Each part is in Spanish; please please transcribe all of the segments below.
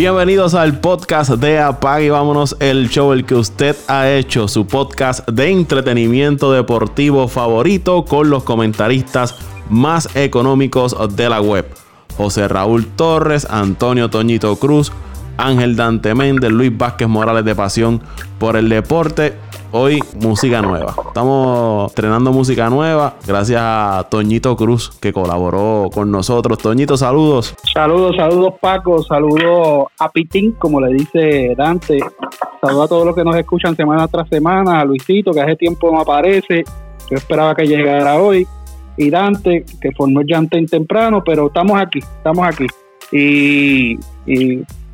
Bienvenidos al podcast de Apague y vámonos el show el que usted ha hecho, su podcast de entretenimiento deportivo favorito con los comentaristas más económicos de la web. José Raúl Torres, Antonio Toñito Cruz, Ángel Dante Méndez, Luis Vázquez Morales de Pasión por el Deporte hoy música nueva. Estamos estrenando música nueva gracias a Toñito Cruz que colaboró con nosotros. Toñito, saludos. Saludos, saludos Paco, saludos a Pitín, como le dice Dante. Saludos a todos los que nos escuchan semana tras semana, a Luisito que hace tiempo no aparece. Yo esperaba que llegara hoy. Y Dante, que formó el llantén temprano, pero estamos aquí, estamos aquí. Y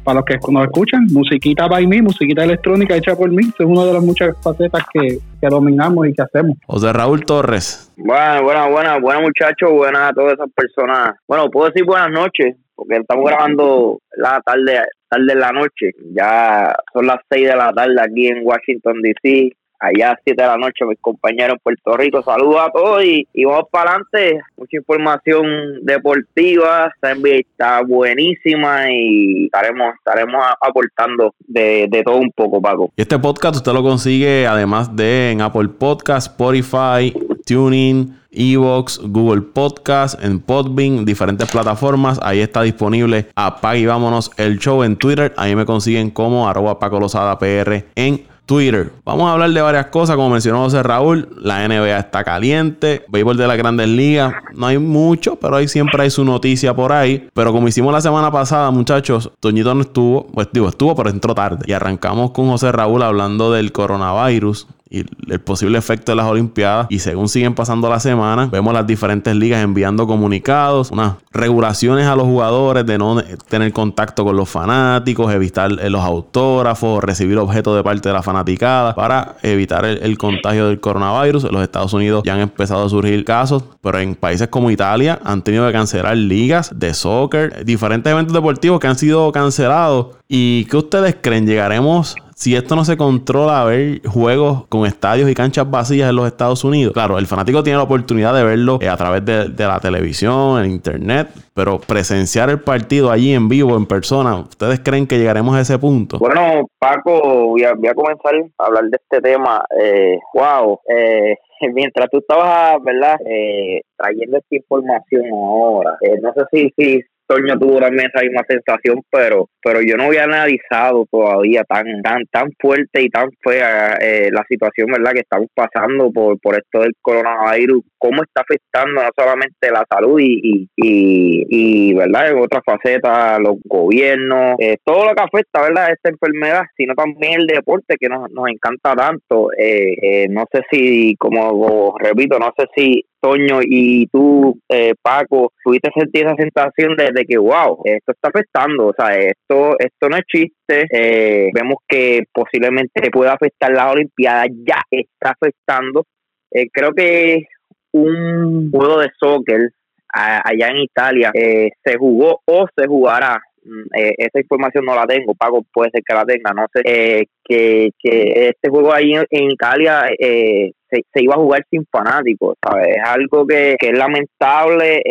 para los que nos escuchan, musiquita by me, musiquita electrónica hecha por mí, es una de las muchas facetas que, dominamos y que hacemos. José Raúl Torres. Bueno, bueno, bueno, buenas muchachos, buenas a todas esas personas. Bueno, puedo decir buenas noches, porque estamos grabando la tarde, tarde en la noche. Ya son las 6 de la tarde aquí en Washington, D.C allá a 7 de la noche, mis compañeros en Puerto Rico. Saludos a todos y, vamos para adelante. Mucha información deportiva, está buenísima y estaremos, estaremos aportando de, de todo un poco, Paco. Y este podcast usted lo consigue además de en Apple Podcast, Spotify, Tuning. Evox, Google Podcast, en Podbean, diferentes plataformas. Ahí está disponible Apague y vámonos el show en Twitter. Ahí me consiguen como arroba Paco Lozada PR en Twitter. Vamos a hablar de varias cosas, como mencionó José Raúl. La NBA está caliente. Béisbol de las grandes ligas. No hay mucho, pero ahí siempre hay su noticia por ahí. Pero como hicimos la semana pasada, muchachos, Toñito no estuvo. Pues digo, estuvo, pero entró tarde. Y arrancamos con José Raúl hablando del coronavirus y el posible efecto de las Olimpiadas. Y según siguen pasando las semanas, vemos las diferentes ligas enviando comunicados, unas regulaciones a los jugadores de no tener contacto con los fanáticos, evitar eh, los autógrafos, recibir objetos de parte de la fanaticada para evitar el, contagio del coronavirus. En los Estados Unidos ya han empezado a surgir casos, pero en países como Italia han tenido que cancelar ligas de soccer, diferentes eventos deportivos que han sido cancelados. ¿Y qué ustedes creen? ¿Llegaremos si esto no se controla a ver juegos con estadios y canchas vacías en los Estados Unidos, claro, el fanático tiene la oportunidad de verlo eh, a través de, la televisión, en internet, pero presenciar el partido allí en vivo, en persona, ¿ustedes creen que llegaremos a ese punto? Bueno, Paco, voy a, comenzar a hablar de este tema. Eh, wow, eh, mientras tú estabas, ¿verdad? Eh, trayendo esta información ahora, eh, no sé si, si Toño tuvo también esa misma sensación, pero pero yo no había analizado todavía tan tan tan fuerte y tan fea eh, la situación verdad que estamos pasando por por esto del coronavirus, cómo está afectando no solamente la salud y y, y, verdad en otras facetas los gobiernos, eh, todo lo que afecta verdad esta enfermedad, sino también el deporte que nos, nos encanta tanto. Eh, no sé si, como repito, no sé si Toño y tú, eh, Paco, tuviste sentir esa sensación de, que, wow, esto está afectando, o sea, esto, esto no es chiste, eh, vemos que posiblemente pueda afectar la Olimpiada, ya está afectando. Eh, creo que un juego de soccer allá en Italia se jugó o se jugará. Mm, eh, esa información no la tengo, Pago puede ser que la tenga, no sé, eh, que, que este juego ahí en, Italia eh, se, iba a jugar sin fanáticos, ¿sabes? Es algo que, es lamentable,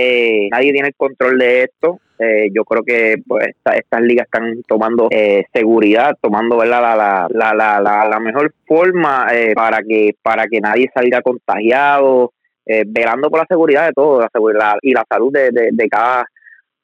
nadie tiene el control de esto, yo creo que pues estas ligas están tomando seguridad, tomando ¿verdad? La, la, la, la, mejor forma para que para que nadie salga contagiado, velando por la seguridad de todos la seguridad y la salud de cada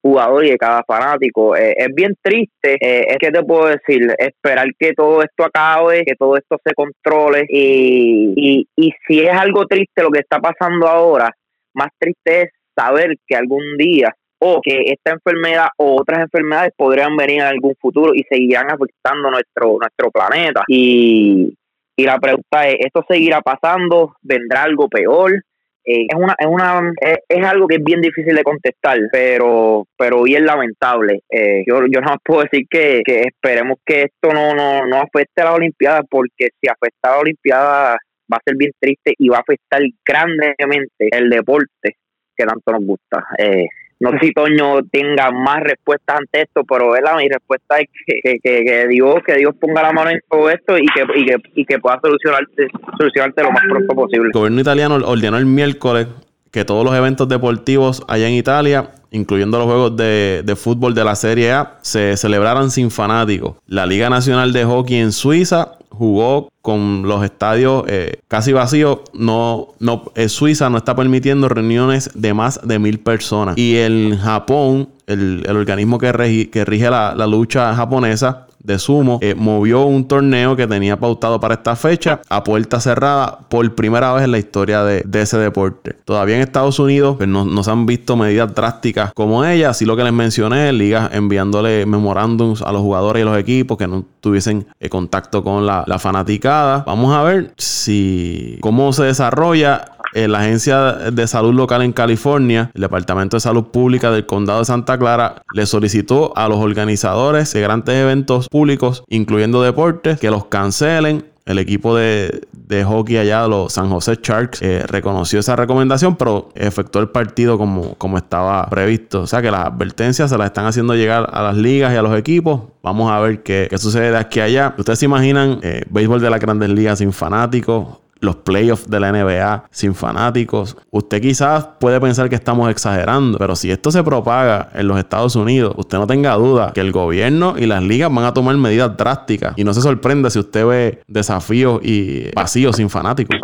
jugador y de cada fanático. Eh, es bien triste, eh, es que te puedo decir, esperar que todo esto acabe, que todo esto se controle y, y, y si es algo triste lo que está pasando ahora, más triste es saber que algún día o que esta enfermedad o otras enfermedades podrían venir en algún futuro y seguirán afectando nuestro nuestro planeta y, y la pregunta es, ¿esto seguirá pasando? ¿Vendrá algo peor? Eh, es una es una es, algo que es bien difícil de contestar pero pero es lamentable. Eh, yo yo no puedo decir que, esperemos que esto no, no no afecte a las olimpiadas porque si afecta a las olimpiadas va a ser bien triste y va a afectar grandemente el deporte que tanto nos gusta. Eh, no sé si Toño tenga más respuestas ante esto, pero ¿verdad? mi respuesta es que, que, que, Dios que Dios ponga la mano en todo esto y que, y que, y que pueda solucionarte, solucionarte lo más pronto posible. El gobierno italiano ordenó el miércoles que todos los eventos deportivos allá en Italia incluyendo los juegos de, de, fútbol de la Serie A, se celebraran sin fanáticos. La Liga Nacional de Hockey en Suiza jugó con los estadios eh, casi vacíos. No, no, eh, Suiza no está permitiendo reuniones de más de mil personas. Y en Japón, el, organismo que, que rige la, la lucha japonesa, de sumo, eh, movió un torneo que tenía pautado para esta fecha a puerta cerrada por primera vez en la historia de, ese deporte. Todavía en Estados Unidos pues, no, se han visto medidas drásticas como ella, así lo que les mencioné, ligas enviándole memorándums a los jugadores y los equipos que no tuviesen eh, contacto con la, la fanaticada. Vamos a ver si cómo se desarrolla eh, la Agencia de Salud Local en California, el Departamento de Salud Pública del Condado de Santa Clara, le solicitó a los organizadores de grandes eventos públicos, incluyendo deportes, que los cancelen el equipo de, hockey allá, los San José Sharks, eh, reconoció esa recomendación, pero efectuó el partido como, como estaba previsto. O sea que las advertencias se las están haciendo llegar a las ligas y a los equipos. Vamos a ver qué, sucede de aquí allá. Ustedes se imaginan eh, béisbol de las grandes ligas sin fanáticos, los playoffs de la NBA sin fanáticos. Usted quizás puede pensar que estamos exagerando, pero si esto se propaga en los Estados Unidos, usted no tenga duda que el gobierno y las ligas van a tomar medidas drásticas. Y no se sorprenda si usted ve desafíos y vacíos sin fanáticos.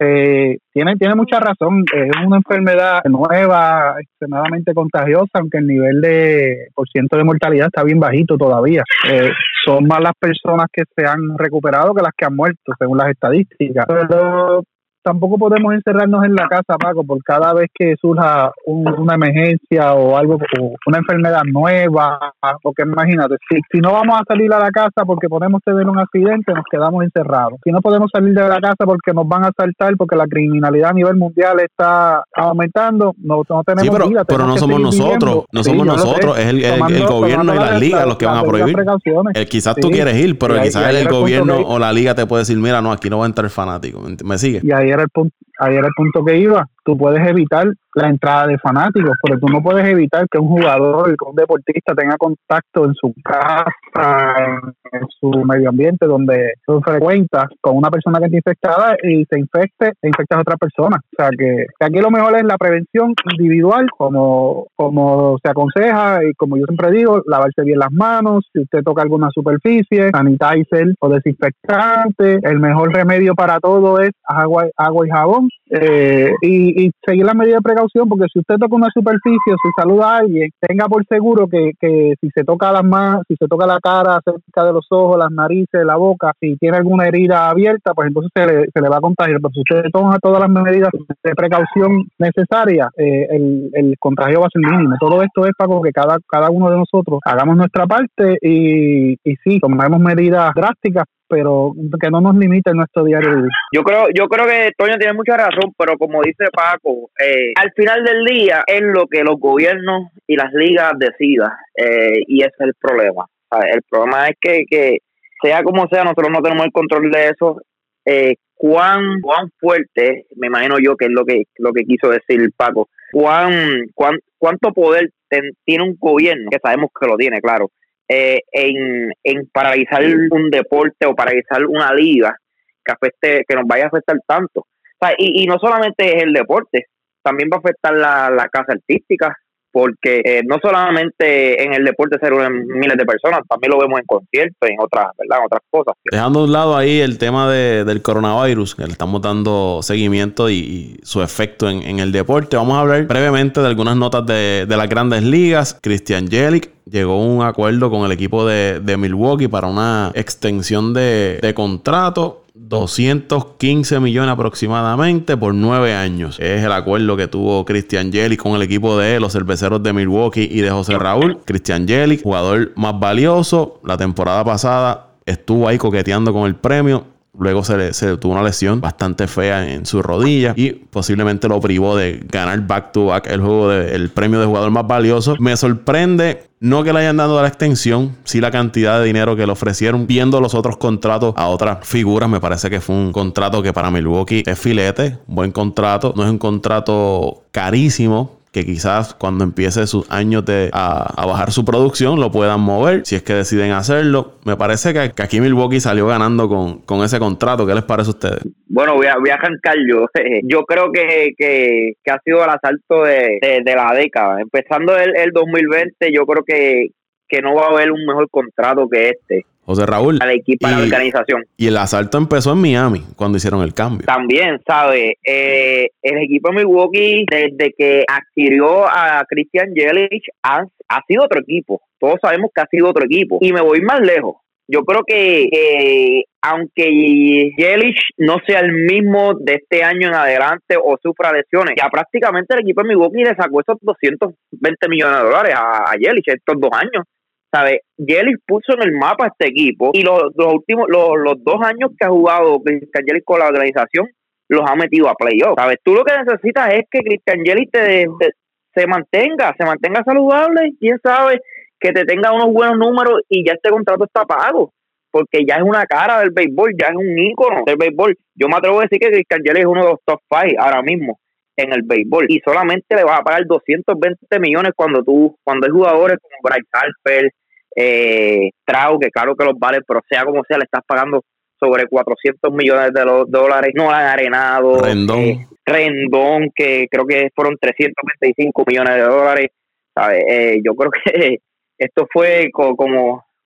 Eh, tiene, tiene mucha razón. Es una enfermedad nueva, extremadamente contagiosa, aunque el nivel de por ciento de mortalidad está bien bajito todavía. Eh, son más las personas que se han recuperado que las que han muerto, según las estadísticas. Pero tampoco podemos encerrarnos en la casa, Paco, por cada vez que surja una emergencia o algo, una enfermedad nueva, porque imagínate, si, si no vamos a salir a la casa porque podemos tener un accidente, nos quedamos encerrados. Si no podemos salir de la casa porque nos van a asaltar, porque la criminalidad a nivel mundial está aumentando, no, no tenemos sí, pero, pero no somos nosotros, no somos nosotros, es el, el, gobierno y las ligas los que van a prohibir. Quizás tú quieres ir, pero quizás el, gobierno o la liga te puede decir, mira, no, aquí no va a entrar fanático. ¿Me sigue? Y ahí era el punto, ahí era el punto que iba. Tú puedes evitar la entrada de fanáticos, pero tú no puedes evitar que un jugador, que un deportista tenga contacto en su casa, en, su medio ambiente donde tú frecuentas con una persona que está infectada y se infecte e infecta a otra persona. O sea que, aquí lo mejor es la prevención individual, como, como se aconseja y como yo siempre digo, lavarse bien las manos, si usted toca alguna superficie, sanitizer o desinfectante, el mejor remedio para todo es agua, agua y jabón eh, y, seguir las medidas de precaución, porque si usted toca una superficie o si saluda a alguien, tenga por seguro que, que si se toca las manos, si se toca la cara cerca de los ojos, las narices, la boca, si tiene alguna herida abierta, pues entonces se le, se le va a contagiar. Pero si usted toma todas las medidas de precaución necesarias, eh, el, el contagio va a ser mínimo. Todo esto es para que cada, cada uno de nosotros hagamos nuestra parte y, y sí, tomemos medidas drásticas pero que no nos limite nuestro diario vivir. Yo creo, yo creo que Toño tiene mucha razón, pero como dice Paco, eh, al final del día es lo que los gobiernos y las ligas decidan eh, y ese es el problema. El problema es que, que sea como sea, nosotros no tenemos el control de eso. Eh, cuán, cuán fuerte, me imagino yo que es lo que, lo que quiso decir Paco, cuán, cuán cuánto poder tiene un gobierno, que sabemos que lo tiene, claro, eh, en, en paralizar un deporte o paralizar una liga que afecte, que nos vaya a afectar tanto. y, y no solamente es el deporte, también va a afectar la, la casa artística, porque eh, no solamente en el deporte se reúnen miles de personas, también lo vemos en conciertos, en otras, ¿verdad? En otras cosas. Dejando a un lado ahí el tema de, del coronavirus, que le estamos dando seguimiento y, su efecto en, en, el deporte, vamos a hablar brevemente de algunas notas de, de las grandes ligas. Christian Jelic llegó a un acuerdo con el equipo de, de Milwaukee para una extensión de, de contrato 215 millones aproximadamente por nueve años. Es el acuerdo que tuvo Christian Jelic con el equipo de los cerveceros de Milwaukee y de José Raúl. Christian Jelic, jugador más valioso. La temporada pasada estuvo ahí coqueteando con el premio. Luego se, se tuvo una lesión bastante fea en su rodilla y posiblemente lo privó de ganar back to back el juego del premio de jugador más valioso. Me sorprende no que le hayan dado la extensión, sí la cantidad de dinero que le ofrecieron. Viendo los otros contratos a otras figuras, me parece que fue un contrato que para Milwaukee es filete, buen contrato. No es un contrato carísimo que quizás cuando empiece sus años de a, bajar su producción lo puedan mover si es que deciden hacerlo. Me parece que, aquí Milwaukee salió ganando con, con, ese contrato. ¿Qué les parece a ustedes? Bueno, voy a, voy a arrancar yo. Yo creo que, que, ha sido el asalto de, de, la década. Empezando el, el 2020, yo creo que, que no va a haber un mejor contrato que este. José Raúl. Al equipo, la organización. Y el asalto empezó en Miami cuando hicieron el cambio. También, ¿sabe? Eh, el equipo de Milwaukee, desde que adquirió a Christian Yelich, ha, sido otro equipo. Todos sabemos que ha sido otro equipo. Y me voy más lejos. Yo creo que aunque Yelich no sea el mismo de este año en adelante o sufra lesiones, ya prácticamente el equipo de Milwaukee le sacó esos 220 millones de dólares a, a Yelich estos dos años. ¿Sabes? Yelich puso en el mapa a este equipo y los, últimos, los, dos años que ha jugado Cristian Yelich con la organización, los ha metido a playoff, ¿sabes? Tú lo que necesitas es que Cristian Yelich te, se mantenga, se mantenga saludable, quién sabe, que te tenga unos buenos números y ya este contrato está pago, porque ya es una cara del béisbol, ya es un ícono del béisbol. Yo me atrevo a decir que Cristian Yelich es uno de los top five ahora mismo en el béisbol y solamente le vas a pagar 220 millones cuando tú cuando hay jugadores como Bryce Harper, eh, Trau, que claro que los vale, pero sea como sea, le estás pagando sobre 400 millones de dólares, no han arenado. Rendón. Eh, Rendón, que creo que fueron 325 millones de dólares. Eh, yo creo que esto fue como,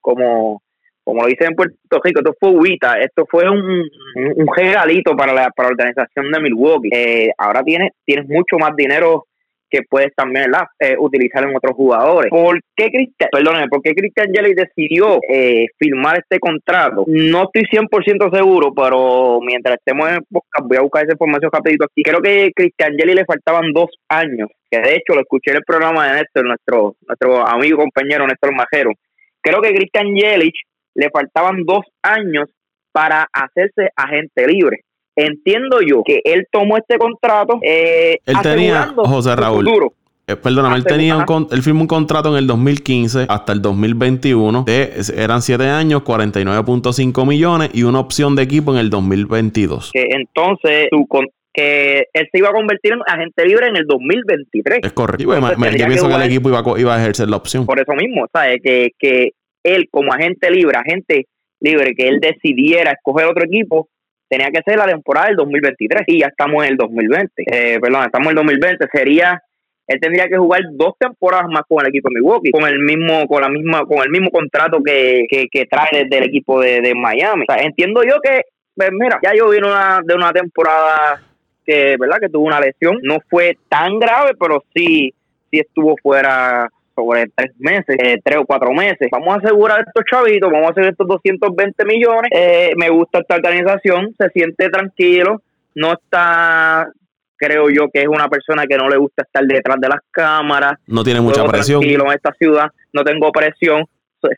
como, como lo dicen en Puerto Rico, esto fue ubita, esto fue un, un, regalito para la, para la organización de Milwaukee. Eh, ahora tienes, tienes mucho más dinero que puedes también eh, utilizar en otros jugadores. ¿Por qué Cristian, perdóname, por qué Cristian Jelly decidió eh, firmar este contrato? No estoy 100% seguro, pero mientras estemos en el podcast, voy a buscar esa información rapidito aquí. Creo que Cristian Jelly le faltaban dos años, que de hecho lo escuché en el programa de Néstor, nuestro, nuestro amigo y compañero Néstor Majero. Creo que Cristian Yelich le faltaban dos años para hacerse agente libre entiendo yo que él tomó este contrato. Eh, él tenía, José Raúl. Eh, perdóname, él, tenía un, él firmó un contrato en el 2015 hasta el 2021. De, eran 7 años, 49.5 millones y una opción de equipo en el 2022. Que entonces que él se iba a convertir en agente libre en el 2023. Es correcto. yo pienso que, el equipo iba, iba, a ejercer la opción. Por eso mismo, ¿sabes? Que, que él como agente libre, agente libre, que él decidiera escoger otro equipo, tenía que ser la temporada del 2023 y ya estamos en el 2020. Eh, perdón, estamos en el 2020. Sería él tendría que jugar dos temporadas más con el equipo de Milwaukee, con el mismo, con la misma, con el mismo contrato que, que, trae desde el equipo de, Miami. entiendo yo que, pues mira, ya yo vine una, de una temporada que, ¿verdad? Que tuvo una lesión. No fue tan grave, pero sí, sí estuvo fuera sobre tres meses, eh, tres o cuatro meses. Vamos a asegurar estos chavitos, vamos a hacer estos 220 millones. Eh, me gusta esta organización, se siente tranquilo, no está, creo yo que es una persona que no le gusta estar detrás de las cámaras. No tiene mucha presión. Tranquilo en esta ciudad, no tengo presión,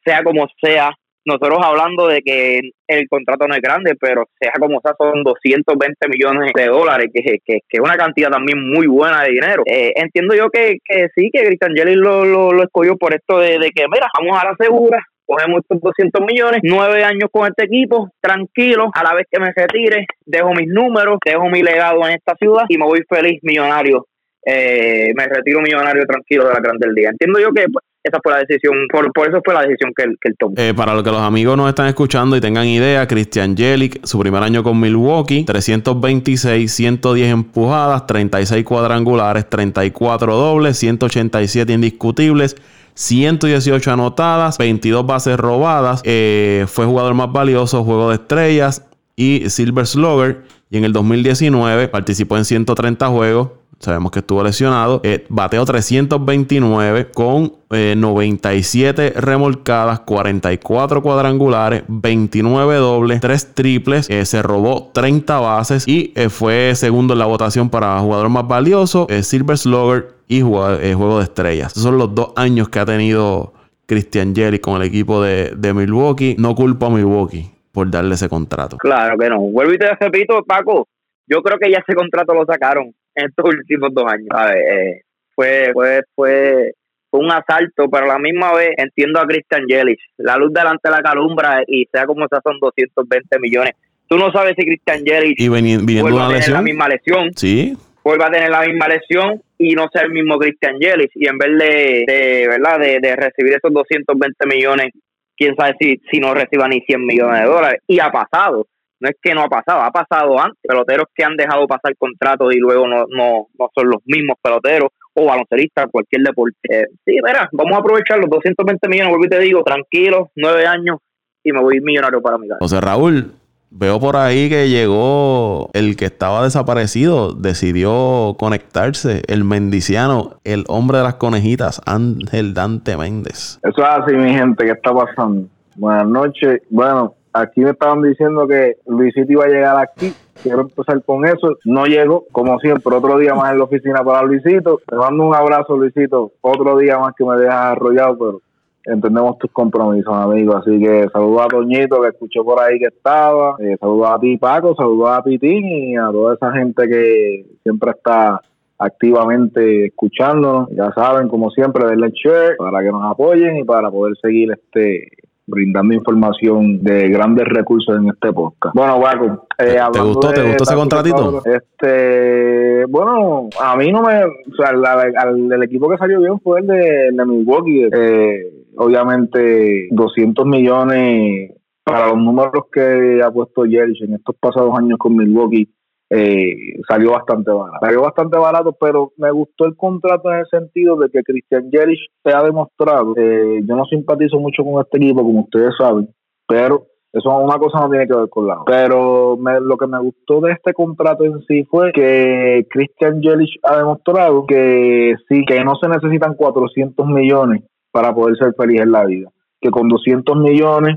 sea como sea, nosotros hablando de que el contrato no es grande, pero sea como sea, son 220 millones de dólares, que, que, es una cantidad también muy buena de dinero. Eh, entiendo yo que, que sí, que Cristian Jelly lo, lo, escogió por esto de, que, mira, vamos a la segura, cogemos estos 200 millones, nueve años con este equipo, tranquilo, a la vez que me retire, dejo mis números, dejo mi legado en esta ciudad y me voy feliz millonario. Eh, me retiro millonario tranquilo de la Grande del Día. Entiendo yo que pues, esa fue la decisión, por, por eso fue la decisión que, que él tomó. Eh, para lo que los amigos nos están escuchando y tengan idea, Christian Jelic, su primer año con Milwaukee, 326, 110 empujadas, 36 cuadrangulares, 34 dobles, 187 indiscutibles. 118 anotadas, 22 bases robadas, eh, fue jugador más valioso, juego de estrellas y Silver Slugger. Y en el 2019 participó en 130 juegos, sabemos que estuvo lesionado. Eh, bateó 329 con 97 eh, remolcadas, 44 cuadrangulares, 29 dobles, 3 triples. Eh, se robó 30 bases y fue segundo en la votación para jugador más valioso, Silver Slugger y juego de estrellas. Esos son los dos años que ha tenido Christian Jelly con el equipo de, de Milwaukee. No culpo a Milwaukee por darle ese contrato. Claro que no. Vuelvo y te repito, Paco, yo creo que ya ese contrato lo sacaron en estos últimos dos años. A ver, eh, fue, fue, fue, un asalto, pero a la misma vez entiendo a Christian Yelich. La luz delante de la calumbra y sea como sea son 220 millones. Tú no sabes si Christian Yelich y viniendo una lesión. la misma lesión. Sí. vuelva a tener la misma lesión y no sea el mismo Christian Yelich y en vez de, verdad de, recibir esos 220 millones quién sabe si, si no reciba ni 100 millones de dólares y ha pasado no es que no ha pasado, ha pasado antes. Peloteros que han dejado pasar contratos y luego no, no, no son los mismos peloteros o baloncelistas, cualquier deporte. Eh, sí, mira, vamos a aprovechar los 220 millones, vuelvo y te digo, tranquilo, nueve años y me voy millonario para mi casa. José Raúl, veo por ahí que llegó el que estaba desaparecido, decidió conectarse, el mendiciano, el hombre de las conejitas, Ángel Dante Méndez. Eso es así, mi gente, ¿qué está pasando? Buenas noches. Bueno, aquí me estaban diciendo que Luisito iba a llegar aquí. Quiero empezar con eso. No llego, como siempre, otro día más en la oficina para Luisito. Te mando un abrazo, Luisito. Otro día más que me dejas arrollado, pero entendemos tus compromisos, amigo. Así que saludo a Toñito que escuchó por ahí que estaba. Eh, saludo a ti, Paco. Saludo a Pitín y a toda esa gente que siempre está activamente escuchándonos. Ya saben, como siempre, denle share para que nos apoyen y para poder seguir este brindando información de grandes recursos en este podcast. Bueno, Waco, eh, ¿te gustó, ¿te gustó ese contratito? Este, bueno, a mí no me, o sea, el equipo que salió bien fue el de, Milwaukee. Eh, obviamente, 200 millones para los números que ha puesto Jerry en estos pasados años con Milwaukee eh, salió bastante barato. Salió bastante barato, pero me gustó el contrato en el sentido de que Christian Jerich se ha demostrado. Eh, yo no simpatizo mucho con este equipo, como ustedes saben, pero eso una cosa no tiene que ver con la otra. Pero lo que me gustó de este contrato en sí fue que Christian Yelich ha demostrado que sí, que no se necesitan 400 millones para poder ser feliz en la vida. Que con 200 millones,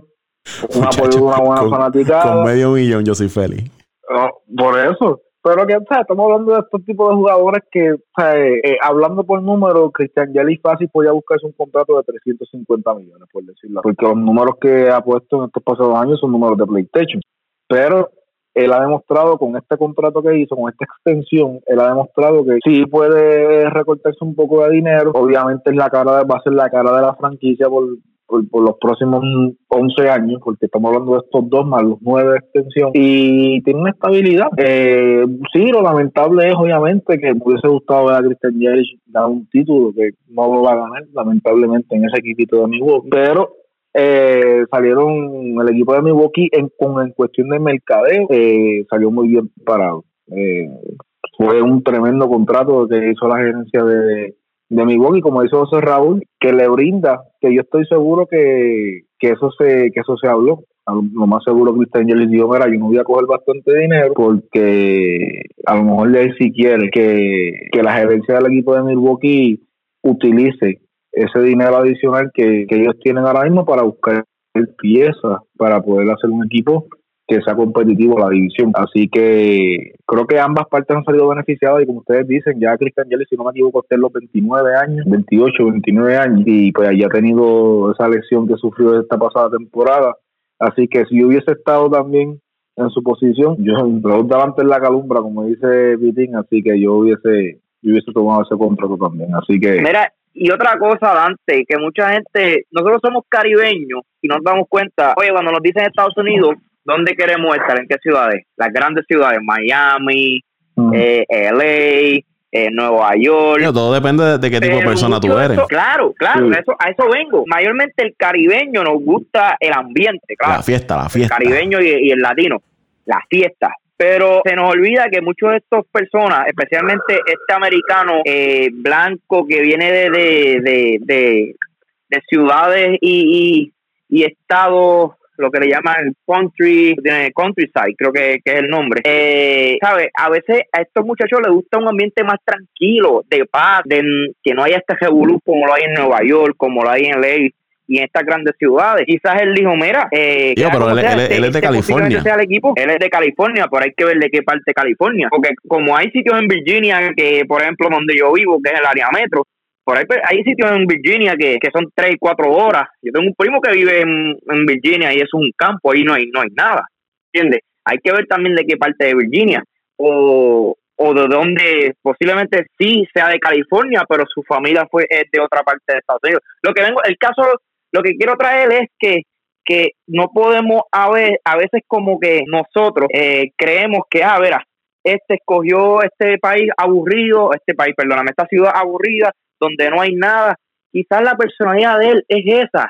un apoyo de una buena fanaticada. Con medio millón yo soy feliz por eso. Pero que, estamos hablando de estos tipos de jugadores que, eh, eh, hablando por números, Cristian Yelich fácil podía buscarse un contrato de 350 millones, por decirlo. Porque los números que ha puesto en estos pasados años son números de PlayStation. Pero él ha demostrado con este contrato que hizo, con esta extensión, él ha demostrado que sí puede recortarse un poco de dinero. Obviamente es la cara de, va a ser la cara de la franquicia por, por, los próximos 11 años, porque estamos hablando de estos dos más los nueve de extensión, y tiene una estabilidad. Eh, sí, lo lamentable es obviamente que me hubiese gustado ver a Christian Yelich dar un título que no lo va a ganar, lamentablemente, en ese equipito de Milwaukee, pero eh, salieron el equipo de Milwaukee en, en cuestión de mercadeo, eh, salió muy bien parado. Eh, fue un tremendo contrato que hizo la gerencia de de Milwaukee, como dice José Raúl, que le brinda, que yo estoy seguro que, que eso se que eso se habló. Lo más seguro Cristian Yelich dijo, mira, yo no voy a coger bastante dinero porque a lo mejor él si quiere que, que la gerencia del equipo de Milwaukee utilice ese dinero adicional que, que ellos tienen ahora mismo para buscar piezas para poder hacer un equipo que sea competitivo la división. Así que creo que ambas partes han salido beneficiadas y como ustedes dicen, ya Cristian Yelich, si no me equivoco, está en los 29 años, 28, 29 años y pues ya ha tenido esa lesión que sufrió esta pasada temporada. Así que si hubiese estado también en su posición, yo me antes la calumbra, como dice Vitín, así que yo hubiese, yo hubiese tomado ese contrato también. Así que... Mira, y otra cosa, Dante, que mucha gente, nosotros somos caribeños y nos damos cuenta, oye, cuando nos dicen Estados Unidos, ¿dónde queremos estar? ¿En qué ciudades? Las grandes ciudades, Miami, mm. eh, LA, eh, Nueva York. todo depende de, qué tipo de persona tú eres. claro, claro, eso, a eso vengo. Mayormente el caribeño nos gusta el ambiente, claro. La fiesta, la fiesta. El caribeño y, el latino, la fiesta. Pero se nos olvida que muchos de estas personas, especialmente este americano eh, blanco que viene de, de, de, de, ciudades y, y, y estados lo que le llaman country, countryside, creo que, es el nombre. Eh, ¿Sabes? A veces a estos muchachos les gusta un ambiente más tranquilo, de paz, de que no haya este revolú como lo hay en Nueva York, como lo hay en LA y en estas grandes ciudades. Quizás él dijo, mira, eh, pero él, es de California. el equipo, él es de California, pero hay que ver de qué parte de California. Porque como hay sitios en Virginia, que por ejemplo donde yo vivo, que es el área metro, por ahí pues, hay sitios en Virginia que, son tres y cuatro horas. Yo tengo un primo que vive en, Virginia y es un campo, ahí no hay, no hay nada. ¿Entiendes? Hay que ver también de qué parte de Virginia. O, o de dónde posiblemente sí sea de California, pero su familia fue de otra parte de Estados Unidos. Lo que vengo, el caso, lo que quiero traer es que que no podemos a, ver, a veces como que nosotros eh, creemos que, a ah, ver, este escogió este país aburrido, este país, perdóname, esta ciudad aburrida, donde no hay nada. Quizás la personalidad de él es esa,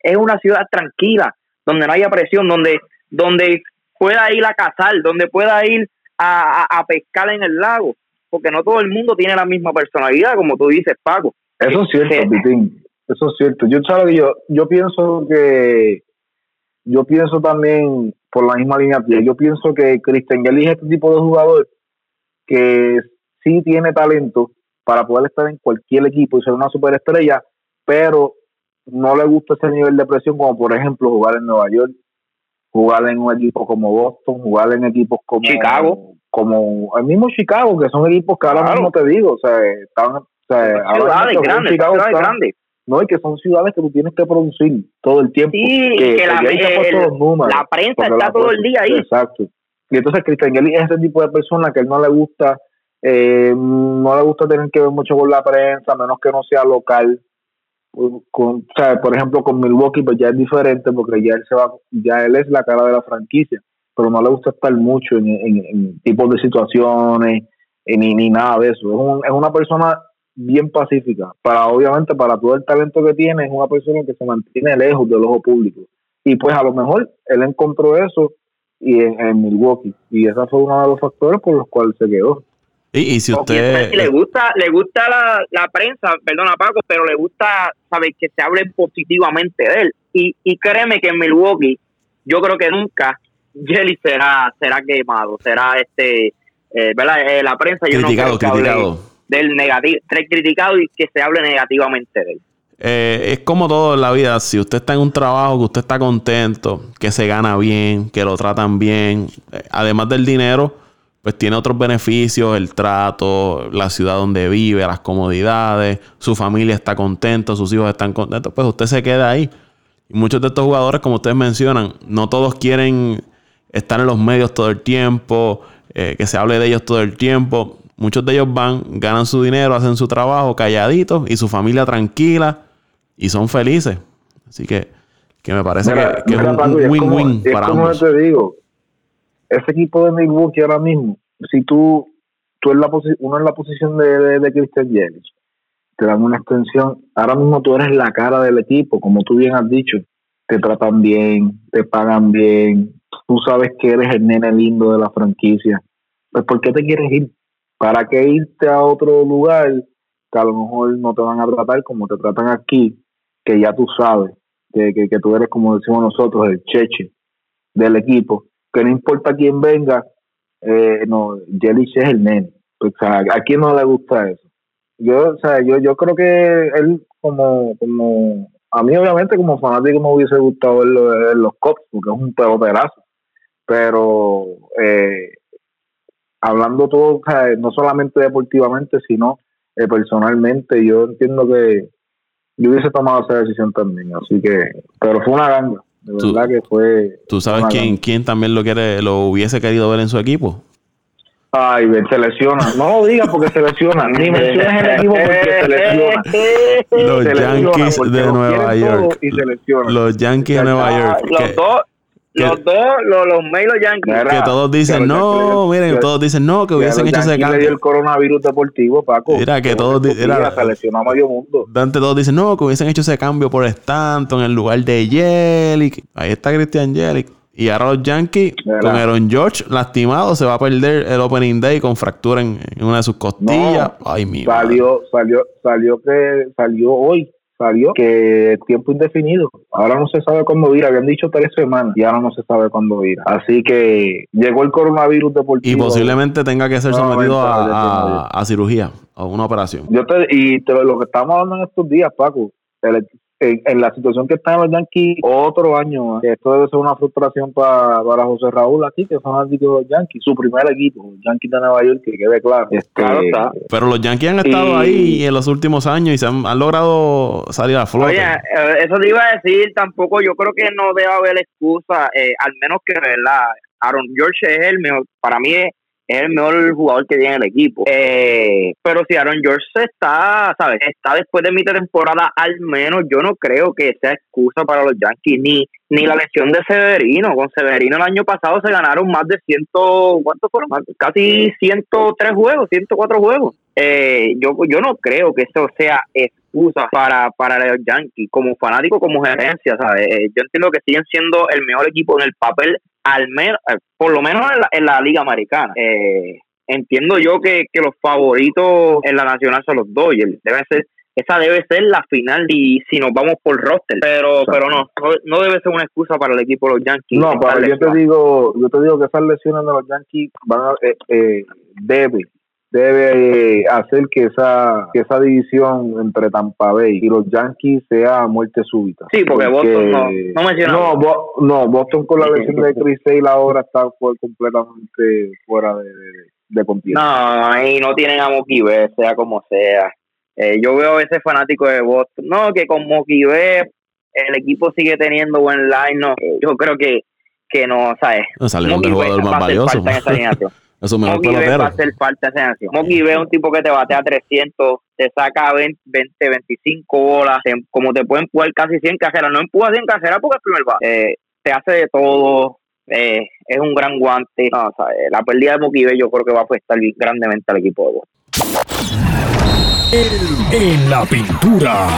es una ciudad tranquila, donde no haya presión, donde, donde pueda ir a cazar, donde pueda ir a, a, pescar en el lago, porque no todo el mundo tiene la misma personalidad, como tú dices, Paco. Eso es cierto, Pitín. Eso es cierto. Yo, yo, yo pienso que, yo pienso también por la misma línea yo pienso que Cristian Yelich es este tipo de jugador que sí tiene talento para poder estar en cualquier equipo y ser una superestrella, pero no le gusta ese nivel de presión como por ejemplo jugar en Nueva York, jugar en un equipo como Boston, jugar en equipos como Chicago, como el mismo Chicago, que son equipos que ahora mismo te digo, o sea, están, o sea, ciudades grandes, Chicago ciudades grandes. No, y que son ciudades que tú tienes que producir todo el tiempo. Sí, que, la, la, prensa está todo el día ahí. Exacto. Y entonces Cristian Gelli es ese tipo de persona que él no le gusta, eh, no le gusta tener que ver mucho con la prensa, menos que no sea local. Con, por ejemplo, con Milwaukee, pues ya es diferente porque ya él se va, ya él es la cara de la franquicia, pero no le gusta estar mucho en, en, tipos de situaciones ni, ni nada de eso. Es, un, es una persona bien pacífica. Para obviamente para todo el talento que tiene es una persona que se mantiene lejos del ojo público. Y pues a lo mejor él encontró eso y en, Milwaukee y ese fue uno de los factores por los cuales se quedó. Y, si usted le gusta le gusta la, la prensa, perdona Paco, pero le gusta saber que se hable positivamente de él. Y, y créeme que en Milwaukee yo creo que nunca Jelly será será quemado, será este eh, ¿verdad? Eh, la prensa yo criticado, no criticado del negativo, criticado y que se hable negativamente de él. Eh, es como todo en la vida. Si usted está en un trabajo que usted está contento, que se gana bien, que lo tratan bien, eh, además del dinero, pues tiene otros beneficios, el trato, la ciudad donde vive, las comodidades, su familia está contenta, sus hijos están contentos, pues usted se queda ahí. Y muchos de estos jugadores, como ustedes mencionan, no todos quieren estar en los medios todo el tiempo, eh, que se hable de ellos todo el tiempo. Muchos de ellos van, ganan su dinero, hacen su trabajo calladitos y su familia tranquila y son felices. Así que, que me parece que, es un win-win para como ambos. te digo, ese equipo de Milwaukee ahora mismo, si tú, tú en la uno en la posición de, de, Christian Yelich, te dan una extensión, ahora mismo tú eres la cara del equipo, como tú bien has dicho, te tratan bien, te pagan bien, tú sabes que eres el nene lindo de la franquicia. Pues ¿por qué te quieres ir? ¿Para qué irte a otro lugar que a lo mejor no te van a tratar como te tratan aquí, que ya tú sabes, que, que, tú eres, como decimos nosotros, el cheche del equipo, que no importa quién venga, eh, no, Jelich es el nene. O sea, ¿a quién no le gusta eso? Yo, o sea, yo, yo creo que él como, como, a mí obviamente como fanático me hubiese gustado verlo en los Cops, porque es un peloterazo, pero eh, hablando todo, no solamente deportivamente, sino eh, personalmente, yo entiendo que yo hubiese tomado esa decisión también, así que, pero fue una ganga, de verdad que fue. ¿Tú sabes quién, quién también lo quiere, lo hubiese querido ver en su equipo? Ay, se lesiona. No lo digas porque se lesiona. Ni menciones el equipo porque se lesiona. Los Yankees de Nueva York. Los Yankees de Nueva York. Los dos los dos, los, los los Yankees. que todos dicen, no, miren, todos dicen, no, que hubiesen hecho ese cambio. le dio el coronavirus deportivo, Paco. Mira, que todos dicen. A medio mundo. Dante, todos dicen, no, que hubiesen hecho ese cambio por Stanton en el lugar de Yelich. Ahí está Christian Yelich. Y ahora los Yankees, con Aaron George lastimado, se va a perder el Opening Day con fractura en, una de sus costillas. Ay, mi Salió, salió, salió que salió hoy salió que tiempo indefinido. Ahora no se sabe cuándo ir. Habían dicho tres semanas y ahora no se sabe cuándo ir. Así que llegó el coronavirus deportivo. Y posiblemente tenga que ser sometido a, a, cirugía, a una operación. Yo te, y lo que estamos hablando en estos días, Paco, el, en, la situación que están los Yankees otro año Esto debe ser una frustración para, para José Raúl aquí, que son de los Yankees, su primer equipo, los Yankees de Nueva York, que quede claro. Este, Pero los Yankees han estado ahí en los últimos años y se han, logrado salir a flote. Oye, eh, eso te iba a decir, tampoco yo creo que no debe haber excusa, eh, al menos que, ¿verdad? Aaron George es el mejor, para mí es es el mejor jugador que tiene el equipo. Eh, pero si Aaron George está, ¿sabes? Está después de mitad temporada, al menos yo no creo que sea excusa para los Yankees, ni, ni la lesión de Severino. Con Severino el año pasado se ganaron más de ciento, ¿cuántos fueron? Casi 103 juegos, 104 juegos. Eh, yo, yo no creo que eso sea excusa para, para los Yankees, como fanático, como gerencia, ¿sabes? Eh, yo entiendo que siguen siendo el mejor equipo en el papel al menos, eh, por lo menos en la, Liga Americana. Eh, entiendo yo que, los favoritos en la nacional son los Dodgers. Debe ser, esa debe ser la final y si nos vamos por roster. Pero, pero no, no, debe ser una excusa para el equipo de los Yankees. No, pero yo te digo, yo te digo que esas lesiones de los Yankees van a, eh, eh debe debe hacer que esa que esa división entre Tampa Bay y los Yankees sea muerte súbita. Sí, porque, Boston no, no No, no, Boston con la versión de Chris Sale ahora está completamente fuera de, de, No, y no tienen a Mookie B, sea como sea. Eh, yo veo a ese fanático de Boston. No, que con Mookie B el equipo sigue teniendo buen line. No, yo creo que, que no, ¿sabes? No sale un jugador más valioso. Eso me Moki va a hacer falta esa Moki ve un tipo que te batea 300, te saca 20, 25 bolas, como te puede empujar casi 100 cajeras. No empuja 100 cajeras porque es primer bate. Eh, te hace de todo, eh, es un gran guante. No, o sea, eh, la pérdida de Moki yo creo que va a afectar grandemente al equipo de En la pintura.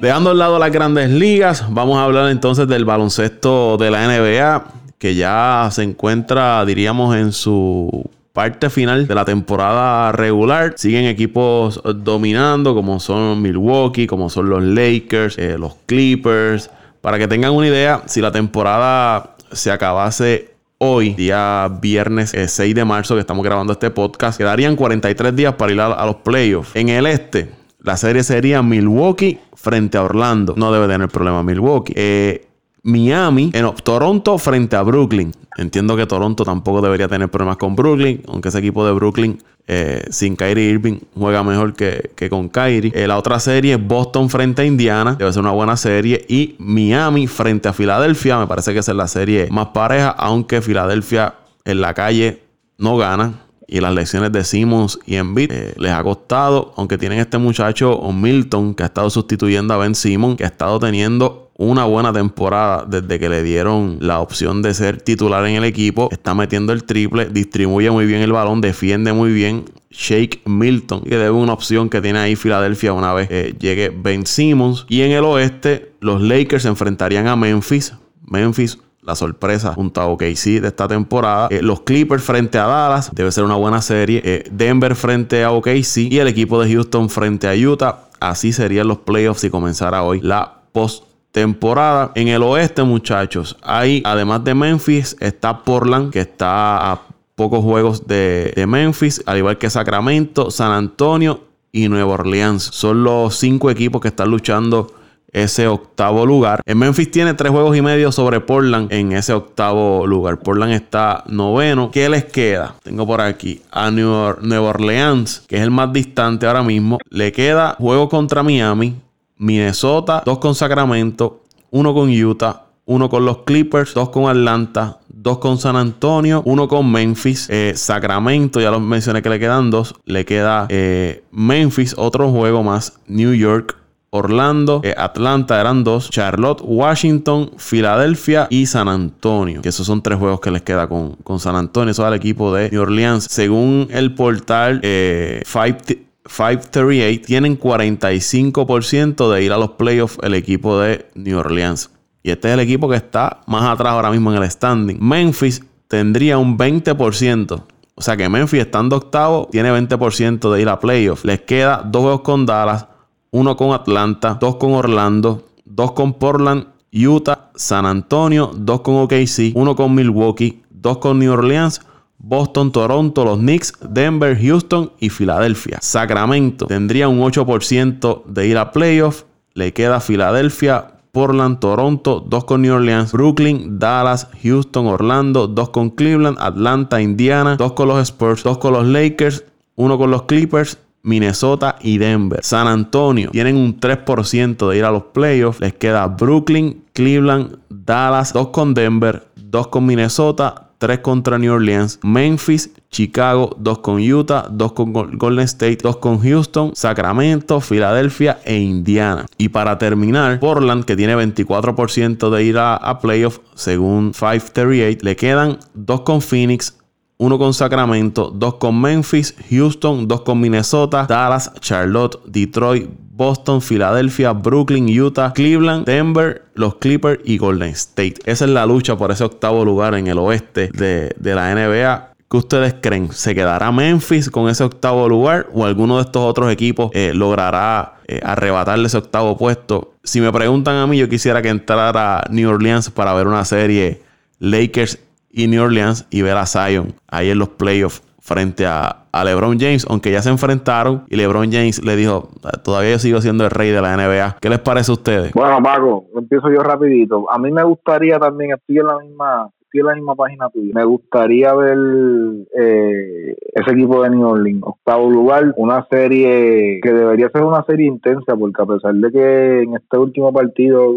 Dejando al lado las grandes ligas, vamos a hablar entonces del baloncesto de la NBA que ya se encuentra, diríamos, en su parte final de la temporada regular. Siguen equipos dominando como son Milwaukee, como son los Lakers, eh, los Clippers. Para que tengan una idea, si la temporada se acabase hoy, día viernes 6 eh, de marzo que estamos grabando este podcast, quedarían 43 días para ir a, los playoffs. En el este, la serie sería Milwaukee frente a Orlando. No debe tener problema Milwaukee. Eh, Miami, en Toronto frente a Brooklyn. Entiendo que Toronto tampoco debería tener problemas con Brooklyn, aunque ese equipo de Brooklyn eh, sin Kyrie Irving juega mejor que, con Kyrie. Eh, la otra serie es Boston frente a Indiana, debe ser una buena serie. Y Miami frente a Filadelfia, me parece que esa es la serie más pareja, aunque Filadelfia en la calle no gana y las lesiones de Simmons y Embiid eh, les ha costado, aunque tienen este muchacho Milton que ha estado sustituyendo a Ben Simmons, que ha estado teniendo una buena temporada desde que le dieron la opción de ser titular en el equipo. Está metiendo el triple, distribuye muy bien el balón, defiende muy bien. Shake Milton, que debe una opción que tiene ahí Filadelfia una vez llegue Ben Simmons. Y en el oeste, los Lakers se enfrentarían a Memphis. Memphis la sorpresa junto a OKC de esta temporada. Eh, los Clippers frente a Dallas, debe ser una buena serie. Eh, Denver frente a OKC y el equipo de Houston frente a Utah. Así serían los playoffs si comenzara hoy la post temporada. En el oeste, muchachos, hay, además de Memphis, está Portland, que está a pocos juegos de, Memphis, al igual que Sacramento, San Antonio y Nueva Orleans. Son los cinco equipos que están luchando ese octavo lugar. En Memphis tiene tres juegos y medio sobre Portland en ese octavo lugar. Portland está noveno. ¿Qué les queda? Tengo por aquí a Nueva Orleans, que es el más distante ahora mismo. Le queda juego contra Miami, Minnesota, dos con Sacramento, uno con Utah, uno con los Clippers, dos con Atlanta, dos con San Antonio, uno con Memphis, eh, Sacramento, ya los mencioné que le quedan dos, le queda eh, Memphis, otro juego más, New York. Orlando, eh, Atlanta eran dos, Charlotte, Washington, Filadelfia y San Antonio. Que esos son tres juegos que les queda con, con San Antonio. Eso es el equipo de New Orleans. Según el portal Five 538 tienen 45% de ir a los playoffs el equipo de New Orleans. Y este es el equipo que está más atrás ahora mismo en el standing. Memphis tendría un 20%. O sea que Memphis estando octavo tiene 20% de ir a playoffs. Les queda dos juegos con Dallas, uno con Atlanta, dos con Orlando, dos con Portland, Utah, San Antonio, dos con OKC, uno con Milwaukee, dos con New Orleans, Boston, Toronto, los Knicks, Denver, Houston y Filadelfia. Sacramento tendría un 8% de ir a playoff. Le queda Filadelfia, Portland, Toronto, 2 con New Orleans, Brooklyn, Dallas, Houston, Orlando, 2 con Cleveland, Atlanta, Indiana, 2 con los Spurs, 2 con los Lakers, 1 con los Clippers, Minnesota y Denver. San Antonio tienen un 3% de ir a los playoffs. Les queda Brooklyn, Cleveland, Dallas, 2 con Denver, 2 con Minnesota, 3 contra New Orleans, Memphis, Chicago, 2 con Utah, 2 con Golden State, 2 con Houston, Sacramento, Filadelfia e Indiana. Y para terminar, Portland, que tiene 24% de ir a, a playoff según 538, le quedan 2 con Phoenix, 1 con Sacramento, 2 con Memphis, Houston, 2 con Minnesota, Dallas, Charlotte, Detroit, Boston, Filadelfia, Brooklyn, Utah, Cleveland, Denver, los Clippers y Golden State. Esa es la lucha por ese octavo lugar en el oeste de, la NBA. ¿Qué ustedes creen? ¿Se quedará Memphis con ese octavo lugar o alguno de estos otros equipos eh, logrará eh, arrebatarle ese octavo puesto? Si me preguntan a mí, yo quisiera que entrara New Orleans para ver una serie Lakers y New Orleans y ver a Zion ahí en los playoffs frente a, LeBron James, aunque ya se enfrentaron y LeBron James le dijo, todavía yo sigo siendo el rey de la NBA. ¿Qué les parece a ustedes? Bueno, Paco, empiezo yo rapidito. A mí me gustaría también, estoy en la misma estoy en la misma página tuya. Me gustaría ver eh, ese equipo de New Orleans, octavo lugar, una serie que debería ser una serie intensa, porque a pesar de que en este último partido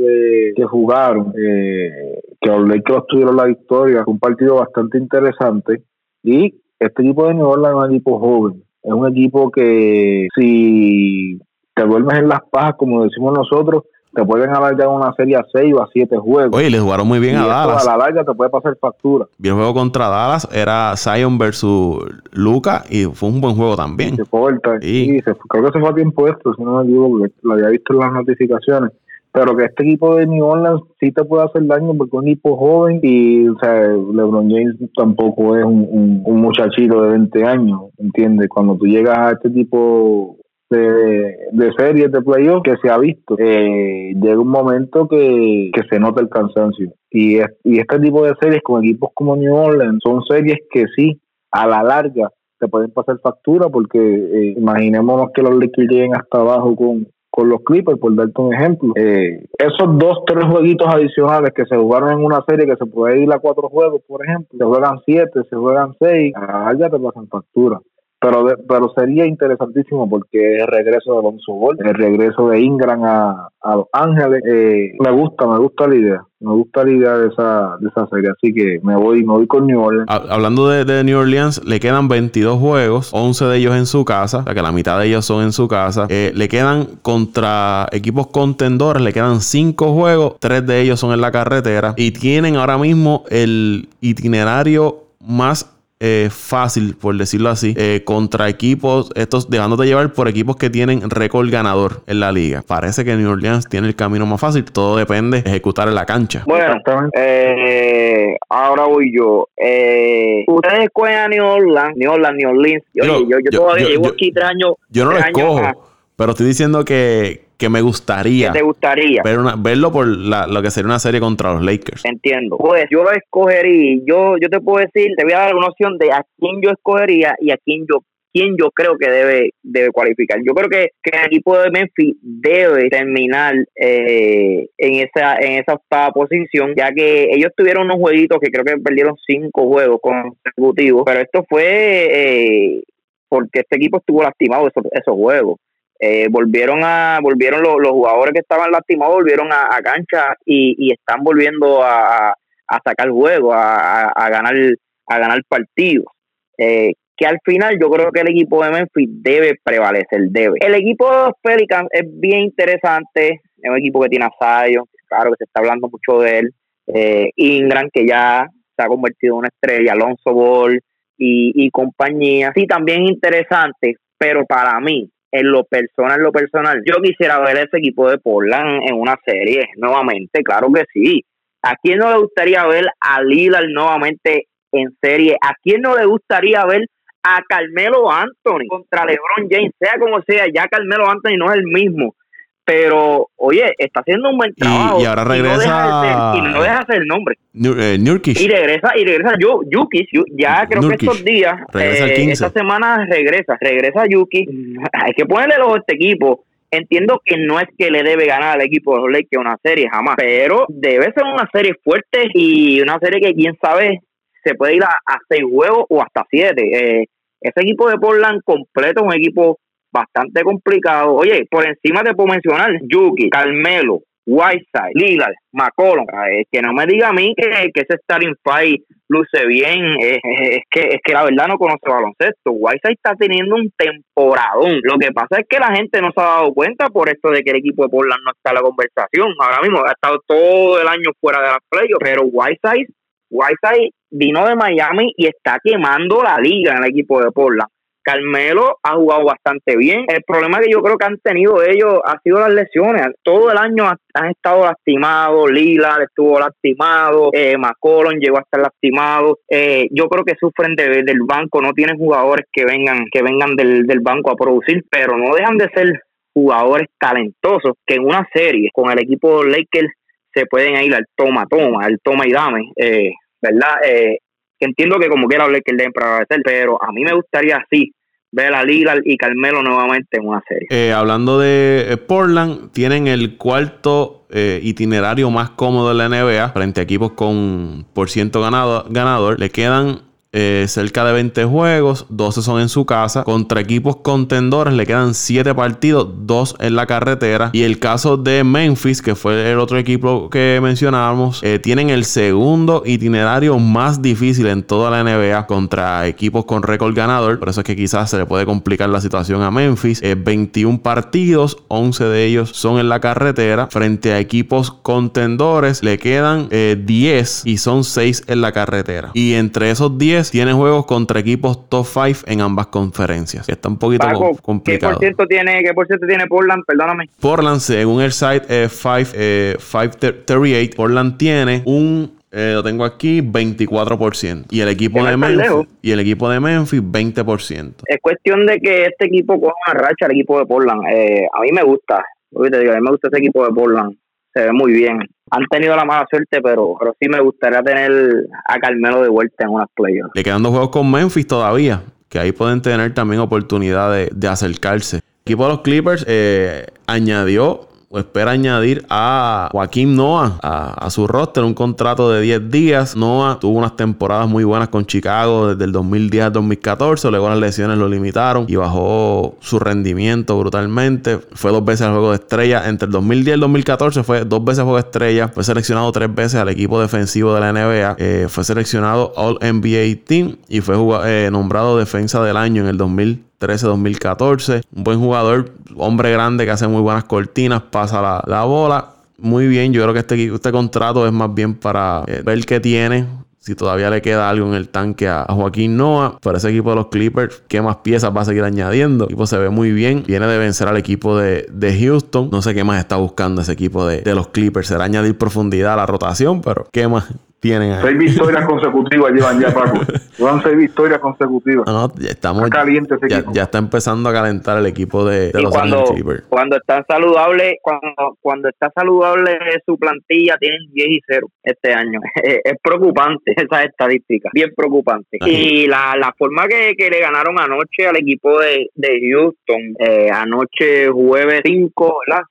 que, jugaron, eh, que los Lakers tuvieron la victoria, fue un partido bastante interesante y este equipo de New Orleans es un equipo joven. Es un equipo que si te duermes en las pajas, como decimos nosotros, te pueden alargar una serie a 6 o a 7 juegos. Oye, les jugaron muy bien a Dallas. A la larga te puede pasar factura. Y el juego contra Dallas era Zion versus Luca y fue un buen juego también. Se fue sí. creo que se fue a tiempo esto, si no me equivoco, lo había visto en las notificaciones pero que este equipo de New Orleans sí te puede hacer daño porque es un equipo joven y o sea, LeBron James tampoco es un, un, muchachito de 20 años, ¿entiendes? Cuando tú llegas a este tipo de, de series de playoff que se ha visto, eh, llega un momento que, que se nota el cansancio. Y, y este tipo de series con equipos como New Orleans son series que sí, a la larga, te pueden pasar factura porque eh, imaginémonos que los Lakers lleguen hasta abajo con, con los Clippers, por darte un ejemplo. Eh, esos dos, tres jueguitos adicionales que se jugaron en una serie que se puede ir a cuatro juegos, por ejemplo, se juegan siete, se juegan seis, ya te pasan factura. Pero, pero sería interesantísimo porque el regreso de Alonso Ball, el regreso de Ingram a, Los Ángeles, eh, me gusta, me gusta la idea, me gusta la idea de esa, de esa serie, así que me voy, me voy con New Orleans. Hablando de, New Orleans, le quedan 22 juegos, 11 de ellos en su casa, o sea que la mitad de ellos son en su casa, eh, le quedan contra equipos contendores, le quedan 5 juegos, 3 de ellos son en la carretera. Y tienen ahora mismo el itinerario más eh, fácil, por decirlo así, eh, contra equipos, estos dejándote llevar por equipos que tienen récord ganador en la liga. Parece que New Orleans tiene el camino más fácil, todo depende de ejecutar en la cancha. Bueno, eh, ahora voy yo. Ustedes escogen a New Orleans, New Orleans, New Orleans. Yo, yo, yo, todavía llevo aquí tres años. Yo no lo escojo, pero estoy diciendo que, que me gustaría. te gustaría? verlo por lo que sería una serie contra los Lakers. Entiendo. Pues yo lo escogería. Yo, yo te puedo decir, te voy a dar una opción de a quién yo escogería y a quién yo quién yo creo que debe debe cualificar. Yo creo que, que el equipo de Memphis debe terminar eh, en esa en esa octava posición, ya que ellos tuvieron unos jueguitos que creo que perdieron cinco juegos consecutivos, pero esto fue eh, porque este equipo estuvo lastimado esos, esos juegos. Eh, volvieron a volvieron los, los, jugadores que estaban lastimados volvieron a, cancha y, están volviendo a, a sacar juego a, a, ganar a ganar partidos. Eh, que al final yo creo que el equipo de Memphis debe prevalecer debe. El equipo de los Pelicans es bien interesante es un equipo que tiene a Sayo claro que se está hablando mucho de él. Eh, Ingram que ya se ha convertido en una estrella Alonso Ball y, y compañía. Sí también interesante pero para mí en lo personal, lo personal, yo quisiera ver ese equipo de Portland en una serie nuevamente, claro que sí. ¿A quién no le gustaría ver a Lillard nuevamente en serie? ¿A quién no le gustaría ver a Carmelo Anthony contra LeBron James? Sea como sea, ya Carmelo Anthony no es el mismo pero oye, está haciendo un buen trabajo. Y, ahora regresa. Y no deja hacer, el nombre. Eh, y regresa, y regresa Yuki. Ya creo que estos días, eh, esta semana regresa, regresa Yuki. Hay que ponerle los a este equipo. Entiendo que no es que le debe ganar al equipo de los Lakers una serie jamás, pero debe ser una serie fuerte y una serie que quién sabe se puede ir a, seis juegos o hasta siete. Eh, ese equipo de Portland completo es un equipo bastante complicado. Oye, por encima te puedo mencionar Yuki, Carmelo, Whiteside, Lillard, McCollum, eh, que no me diga a mí que, que ese starting five luce bien, es, que es que la verdad no conoce baloncesto. Whiteside está teniendo un temporadón. Lo que pasa es que la gente no se ha dado cuenta por esto de que el equipo de Portland no está en la conversación. Ahora mismo ha estado todo el año fuera de la playoffs, pero Whiteside, Whiteside vino de Miami y está quemando la liga en el equipo de Portland. Carmelo ha jugado bastante bien. El problema que yo creo que han tenido ellos ha sido las lesiones. Todo el año han estado lastimados. Lila estuvo lastimado. Eh, McCollum llegó a estar lastimado. Eh, yo creo que sufren del banco. No tienen jugadores que vengan que vengan del, del banco a producir, pero no dejan de ser jugadores talentosos que en una serie con el equipo Lakers se pueden ir al toma toma, al toma y dame, eh, ¿verdad? Eh, entiendo que como quiera que le para agradecer, pero a mí me gustaría así ver a Lillard y Carmelo nuevamente en una serie. Eh, hablando de eh, Portland, tienen el cuarto eh, itinerario más cómodo de la NBA frente a equipos con por ciento ganado, ganador. Le quedan eh, cerca de 20 juegos, 12 son en su casa. Contra equipos contendores le quedan 7 partidos, 2 en la carretera. Y el caso de Memphis, que fue el otro equipo que mencionábamos, eh, tienen el segundo itinerario más difícil en toda la NBA contra equipos con récord ganador. Por eso es que quizás se le puede complicar la situación a Memphis. 21 partidos, 11 de ellos son en la carretera. Frente a equipos contendores le quedan 10 eh, y son 6 en la carretera. Y entre esos 10 tiene juegos contra equipos top 5 en ambas conferencias. Está un poquito complicado. ¿qué por, ciento tiene, ¿Qué por ciento tiene Portland? Perdóname. Portland, según el site 538, eh, eh, Portland tiene un eh, lo tengo aquí, 24%. Y el equipo de Memphis, y el equipo de Memphis, 20%. Es cuestión de que este equipo coja una racha al equipo de Portland. a mí me gusta, a mí me gusta este equipo de Portland. Se ve muy bien han tenido la mala suerte, pero, sí me gustaría tener a Carmelo de vuelta en unas playoffs. Le quedan dos juegos con Memphis todavía, que ahí pueden tener también oportunidad de, de acercarse. El equipo de los Clippers eh, añadió o espera añadir a Joaquín Noah a, su roster un contrato de 10 días. Noah tuvo unas temporadas muy buenas con Chicago desde el 2010 al 2014. Luego las lesiones lo limitaron y bajó su rendimiento brutalmente. Fue dos veces al juego de estrella. Entre el 2010 y el 2014 fue dos veces al juego de estrella. Fue seleccionado tres veces al equipo defensivo de la NBA. Eh, fue seleccionado All NBA Team y fue eh, nombrado defensa del año en el 2000 2014 Un buen jugador, hombre grande que hace muy buenas cortinas, pasa la, bola. Muy bien, yo creo que este, este contrato es más bien para eh, ver qué tiene, si todavía le queda algo en el tanque a, Joaquín Noah. Para ese equipo de los Clippers, ¿qué más piezas va a seguir añadiendo? El equipo se ve muy bien. Viene de vencer al equipo de, Houston. No sé qué más está buscando ese equipo de, de, los Clippers. Será añadir profundidad a la rotación, pero ¿qué más? Tienen Seis victorias consecutivas llevan ya, Paco. Llevan seis victorias consecutivas. No, ya estamos. caliente ese ya, equipo. ya, está empezando a calentar el equipo de, los cuando, Cuando está saludable, cuando, cuando está saludable su plantilla, tienen 10 y 0 este año. es, preocupante esa estadística. Bien preocupante. Y la, la forma que, que, le ganaron anoche al equipo de, de Houston, eh, anoche jueves 5, ¿verdad?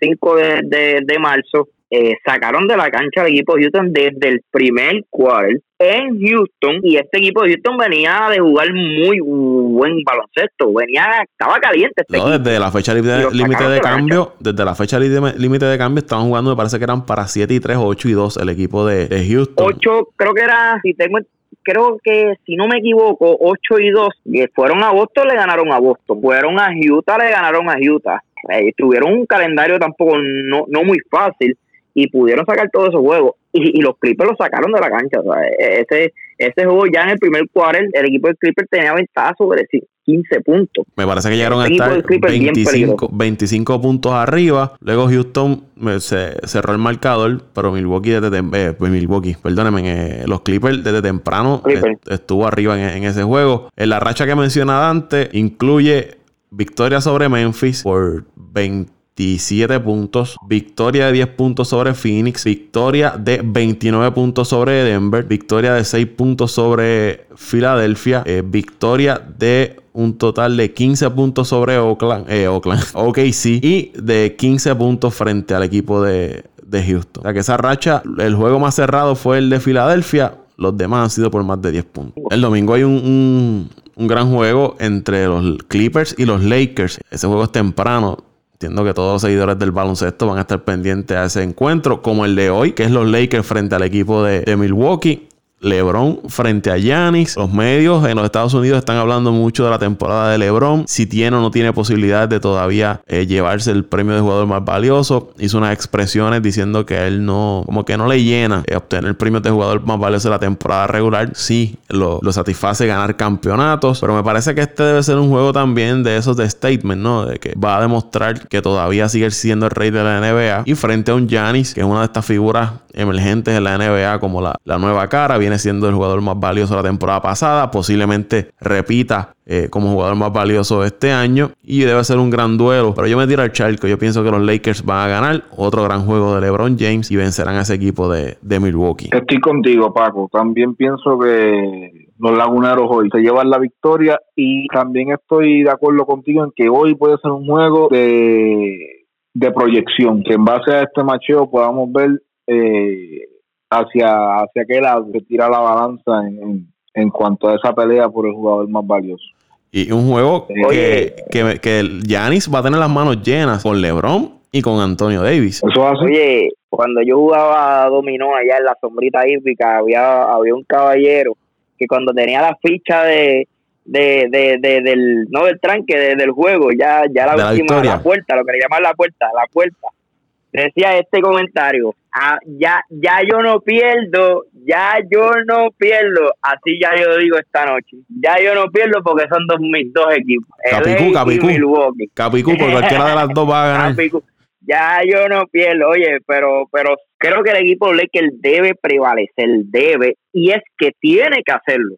5 eh, de, de, de marzo, eh, sacaron de la cancha al equipo de Houston desde el primer quarter en Houston. Y este equipo de Houston venía de jugar muy buen baloncesto, venía estaba caliente este desde la fecha límite de, cambio, desde la fecha límite de cambio estaban jugando, me parece que eran para 7 y 3, 8 y 2 el equipo de, Houston. 8, creo que era, si tengo creo que si no me equivoco, 8 y 2, fueron a Boston, le ganaron a Boston, fueron a Utah, le ganaron a Utah. Eh, tuvieron un calendario tampoco no, no muy fácil y pudieron sacar todos esos juegos. Y, los Clippers lo sacaron de la cancha. O sea, e, ese, ese juego ya en el primer quarter, el equipo de Clippers tenía ventaja sobre 15 puntos. Me parece que llegaron a estar 25, 25, puntos arriba. Luego Houston se cerró el marcador, pero Milwaukee desde eh, pues Milwaukee, perdónenme, eh, los Clippers desde temprano estuvo arriba en, en, ese juego. En la racha que mencionaba antes incluye victoria sobre Memphis por 20 17 puntos, victoria de 10 puntos sobre Phoenix, victoria de 29 puntos sobre Denver, victoria de 6 puntos sobre Filadelfia, eh, victoria de un total de 15 puntos sobre Oakland, eh, Oakland, OKC y de 15 puntos frente al equipo de, Houston. O sea que esa racha, el juego más cerrado fue el de Filadelfia, los demás han sido por más de 10 puntos. El domingo hay un, un gran juego entre los Clippers y los Lakers. Ese juego es temprano entiendo que todos los seguidores del baloncesto van a estar pendientes a ese encuentro, como el de hoy, que es los Lakers frente al equipo de, de Milwaukee. LeBron frente a Giannis. Los medios en los Estados Unidos están hablando mucho de la temporada de LeBron. Si tiene o no tiene posibilidad de todavía eh, llevarse el premio de jugador más valioso. Hizo unas expresiones diciendo que él no, como que no le llena eh, obtener el premio de jugador más valioso de la temporada regular. Sí, lo, lo, satisface ganar campeonatos. Pero me parece que este debe ser un juego también de esos de statement, ¿no? De que va a demostrar que todavía sigue siendo el rey de la NBA. Y frente a un Giannis, que es una de estas figuras emergentes en la NBA como la, la nueva cara, viene siendo el jugador más valioso de la temporada pasada, posiblemente repita eh, como jugador más valioso este año y debe ser un gran duelo. Pero yo me tiro al charco, yo pienso que los Lakers van a ganar otro gran juego de LeBron James y vencerán a ese equipo de, Milwaukee. Estoy contigo, Paco. También pienso que los laguneros hoy se llevan la victoria y también estoy de acuerdo contigo en que hoy puede ser un juego de, de proyección, que en base a este macheo podamos ver eh, hacia, hacia qué lado se tira la balanza en, en, cuanto a esa pelea por el jugador más valioso. Y un juego que, que, que Giannis va a tener las manos llenas con LeBron y con Antonio Davis. Eso hace. Oye, cuando yo jugaba dominó allá en la sombrita hípica, había, había un caballero que cuando tenía la ficha de, de, de, de del no del tranque del juego ya ya la de última la, la, puerta lo que le llaman la puerta la puerta decía este comentario ah, ya ya yo no pierdo ya yo no pierdo así ya yo digo esta noche. Ya yo no pierdo porque son dos mis dos equipos. Capicú Capicú. Capicú por cualquiera de las dos va a ganar. Capicú. ya yo no pierdo oye pero pero creo que el equipo Lakers debe prevalecer debe y es que tiene que hacerlo.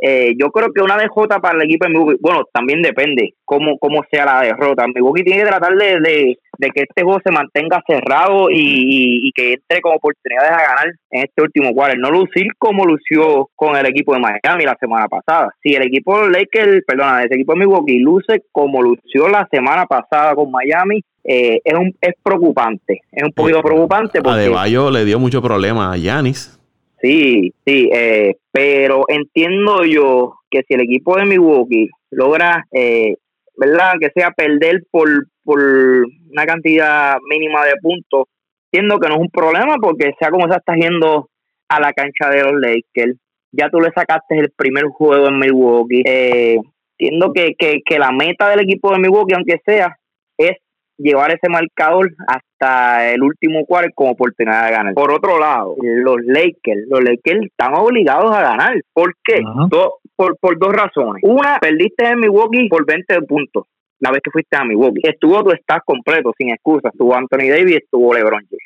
Eh, yo creo que una DJ para el equipo de Milwaukee, bueno, también depende cómo, cómo sea la derrota. Milwaukee tiene que tratar de, de, de que este juego se mantenga cerrado y, y, y, que entre como oportunidades a ganar en este último cuarto. No lucir como lució con el equipo de Miami la semana pasada. Si el equipo de Lakers, perdona, ese equipo de Milwaukee luce como lució la semana pasada con Miami, eh, es, un, es preocupante. Es un poquito preocupante. Porque, Adebayo le dio mucho problema a Yanis. Sí, sí, eh, pero entiendo yo que si el equipo de Milwaukee logra, eh, ¿verdad? Que sea perder por, por una cantidad mínima de puntos, entiendo que no es un problema porque sea como se está yendo a la cancha de los Lakers, ya tú le sacaste el primer juego en Milwaukee. Eh, entiendo que, que, que la meta del equipo de Milwaukee, aunque sea, es llevar ese marcador hasta el último cuarto como oportunidad de ganar. Por otro lado, los Lakers, los Lakers están obligados a ganar. ¿Por qué? Uh -huh. Por, por dos razones. Una, perdiste en Milwaukee por 20 puntos la vez que fuiste a Milwaukee. Estuvo tu staff completo, sin excusa. Estuvo Anthony Davis, estuvo LeBron James.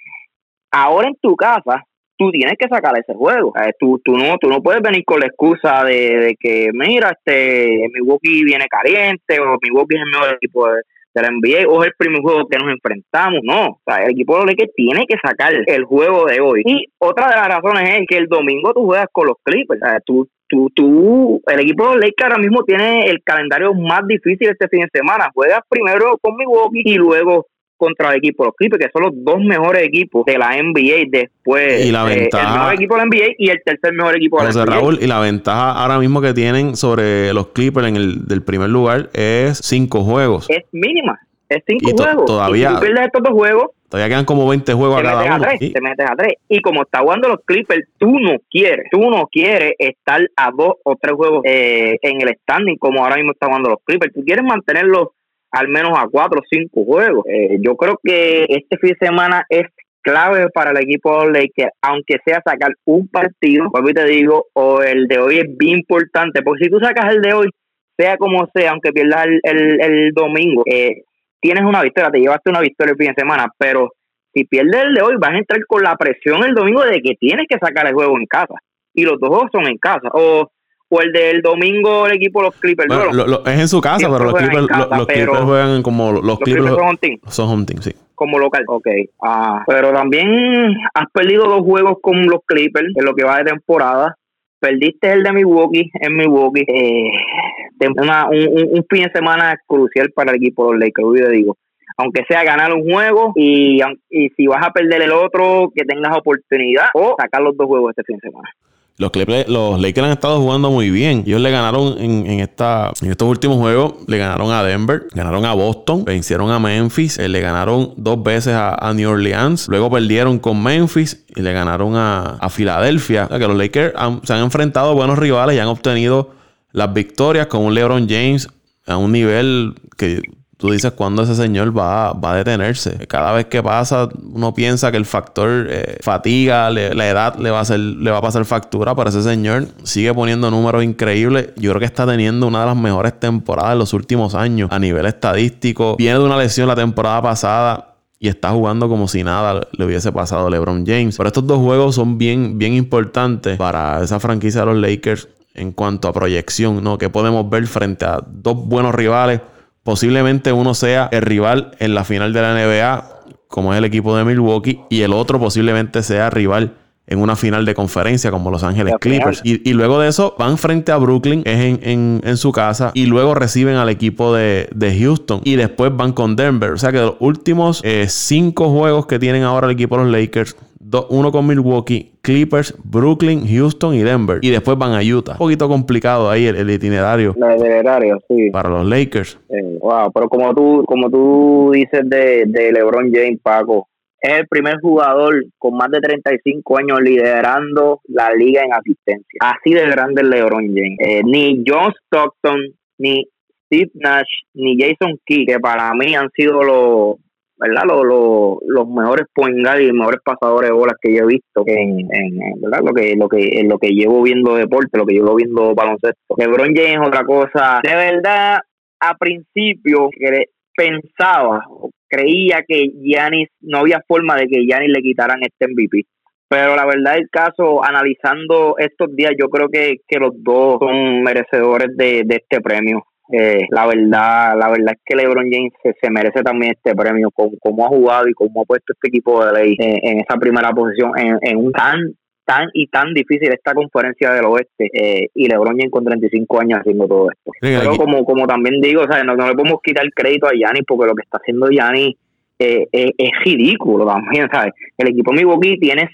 Ahora en tu casa, tú tienes que sacar ese juego. Eh, tú, tú, no, tú no puedes venir con la excusa de, de que, mira, este Milwaukee viene caliente o Milwaukee es el mejor equipo de, de la NBA o es el primer juego que nos enfrentamos. No, o sea, el equipo de los Lakers tiene que sacar el juego de hoy. Y otra de las razones es que el domingo tú juegas con los Clippers. O sea, tú, tú, tú, el equipo de los Lakers ahora mismo tiene el calendario más difícil este fin de semana. Juegas primero con Milwaukee y luego contra el equipo de los Clippers, que son los dos mejores equipos de la NBA después. Y la ventaja, eh, el mejor equipo de la NBA y el tercer mejor equipo de la NBA. Raúl, y la ventaja ahora mismo que tienen sobre los Clippers en el del primer lugar es cinco juegos. Es mínima, es cinco y juegos. Todavía, y si pierdes estos dos juegos, todavía quedan como 20 juegos te a cada metes uno. A tres, sí. Te metes a tres. Y como está jugando los Clippers, tú no quieres, tú no quieres estar a dos o tres juegos eh, en el standing como ahora mismo está jugando los Clippers. Tú quieres mantenerlos al menos a cuatro o cinco juegos. Eh, yo creo que este fin de semana es clave para el equipo de Lakers, aunque sea sacar un partido, como te digo, o el de hoy es bien importante, porque si tú sacas el de hoy, sea como sea, aunque pierdas el, el, el domingo, eh, tienes una victoria, te llevaste una victoria el fin de semana, pero si pierdes el de hoy, vas a entrar con la presión el domingo de que tienes que sacar el juego en casa, y los dos juegos son en casa, o o el del domingo el equipo los Clippers. Bueno, lo, lo, es en su casa, pero los Clippers, casa, los pero Clippers juegan como los, los Clippers, Clippers son home team. Son home team, sí. Como local. Ok. Ah, pero también has perdido dos juegos con los Clippers en lo que va de temporada. Perdiste el de Milwaukee en Milwaukee. Eh, una, un, un, fin de semana crucial para el equipo de los Lakers, yo digo aunque sea ganar un juego y, y si vas a perder el otro, que tengas oportunidad o sacar los dos juegos este fin de semana. Los, los Lakers han estado jugando muy bien. Ellos le ganaron en, esta, en estos últimos juegos, le ganaron a Denver, ganaron a Boston, vencieron a Memphis, eh, le ganaron dos veces a, New Orleans, luego perdieron con Memphis y le ganaron a, Filadelfia. O sea que los Lakers se han enfrentado a buenos rivales y han obtenido las victorias con un LeBron James a un nivel que tú dices cuándo ese señor va, va, a detenerse. Cada vez que pasa, uno piensa que el factor eh, fatiga, la edad le va, a hacer, le va a pasar factura, pero ese señor sigue poniendo números increíbles. Yo creo que está teniendo una de las mejores temporadas de los últimos años a nivel estadístico. Viene de una lesión la temporada pasada y está jugando como si nada le hubiese pasado a LeBron James. Pero estos dos juegos son bien, bien importantes para esa franquicia de los Lakers en cuanto a proyección, ¿no? Que podemos ver frente a dos buenos rivales Posiblemente uno sea el rival en la final de la NBA, como es el equipo de Milwaukee, y el otro posiblemente sea rival en una final de conferencia como Los Ángeles Clippers. Y, luego de eso van frente a Brooklyn, es en, su casa, y luego reciben al equipo de, Houston. Y después van con Denver. O sea que los últimos eh, cinco juegos que tienen ahora el equipo de los Lakers uno con Milwaukee, Clippers, Brooklyn, Houston y Denver. Y después van a Utah. Un poquito complicado ahí el, itinerario. El itinerario, sí. Para los Lakers. wow, pero como tú, como tú dices de, de LeBron James, Paco, es el primer jugador con más de 35 años liderando la liga en asistencia. Así de grande el LeBron James. Eh, ni John Stockton, ni Steve Nash, ni Jason Key, que para mí han sido los ¿verdad? Los, mejores point y los mejores pasadores de bolas que yo he visto en, en, ¿verdad? Lo que, lo que, lo que llevo viendo deporte, lo que llevo viendo baloncesto. LeBron James otra cosa. De verdad, a principio pensaba, creía que Giannis, no había forma de que Giannis le quitaran este MVP. Pero la verdad el caso, analizando estos días, yo creo que, que los dos son merecedores de, de este premio. Eh, la verdad la verdad es que LeBron James se, merece también este premio con cómo ha jugado y cómo ha puesto este equipo de ley en, esa primera posición en, un tan tan y tan difícil esta conferencia del oeste eh, y LeBron James con 35 años haciendo todo esto pero como como también digo o sea, no, le podemos quitar el crédito a Giannis porque lo que está haciendo Giannis eh, es ridículo también ¿sabes? el equipo Milwaukee tiene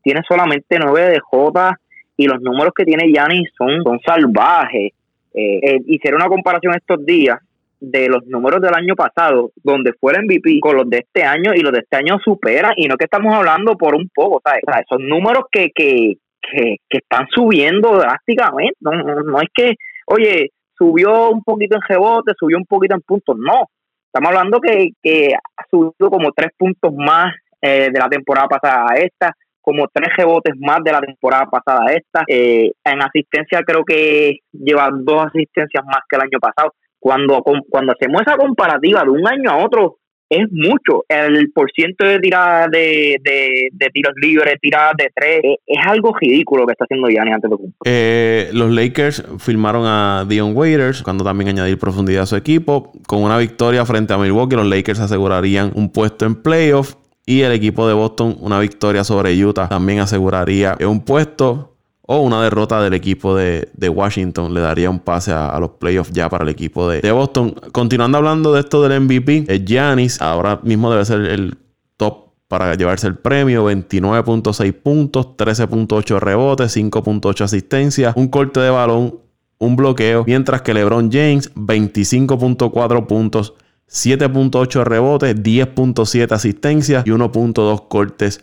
tiene solamente 9 de J y los números que tiene Giannis son, son salvajes eh, eh, hicieron una comparación estos días de los números del año pasado, donde fue el MVP, con los de este año, y los de este año superan, y no que estamos hablando por un poco, ¿sabes? O son números que, que, que, están subiendo drásticamente, no, no, es que, oye, subió un poquito en rebote, subió un poquito en puntos, no, estamos hablando que, que ha subido como tres puntos más eh, de la temporada pasada a esta, como tres rebotes más de la temporada pasada esta. Eh, en asistencia creo que lleva dos asistencias más que el año pasado. Cuando, cuando hacemos esa comparativa de un año a otro, es mucho. El porciento de tiradas de, de, tiros libres, tiradas de tres, es, algo ridículo que está haciendo Gianni antes de. Eh, los Lakers firmaron a Dion Waiters, cuando también añadir profundidad a su equipo. Con una victoria frente a Milwaukee, los Lakers asegurarían un puesto en playoff. Y el equipo de Boston, una victoria sobre Utah, también aseguraría un puesto o una derrota del equipo de, Washington le daría un pase a, los playoffs ya para el equipo de, Boston. Continuando hablando de esto del MVP, Giannis ahora mismo debe ser el top para llevarse el premio. 29.6 puntos, 13.8 rebotes, 5.8 asistencias, un corte de balón, un bloqueo. Mientras que LeBron James, 25.4 puntos, 7.8 rebotes, 10.7 asistencias y 1.2 cortes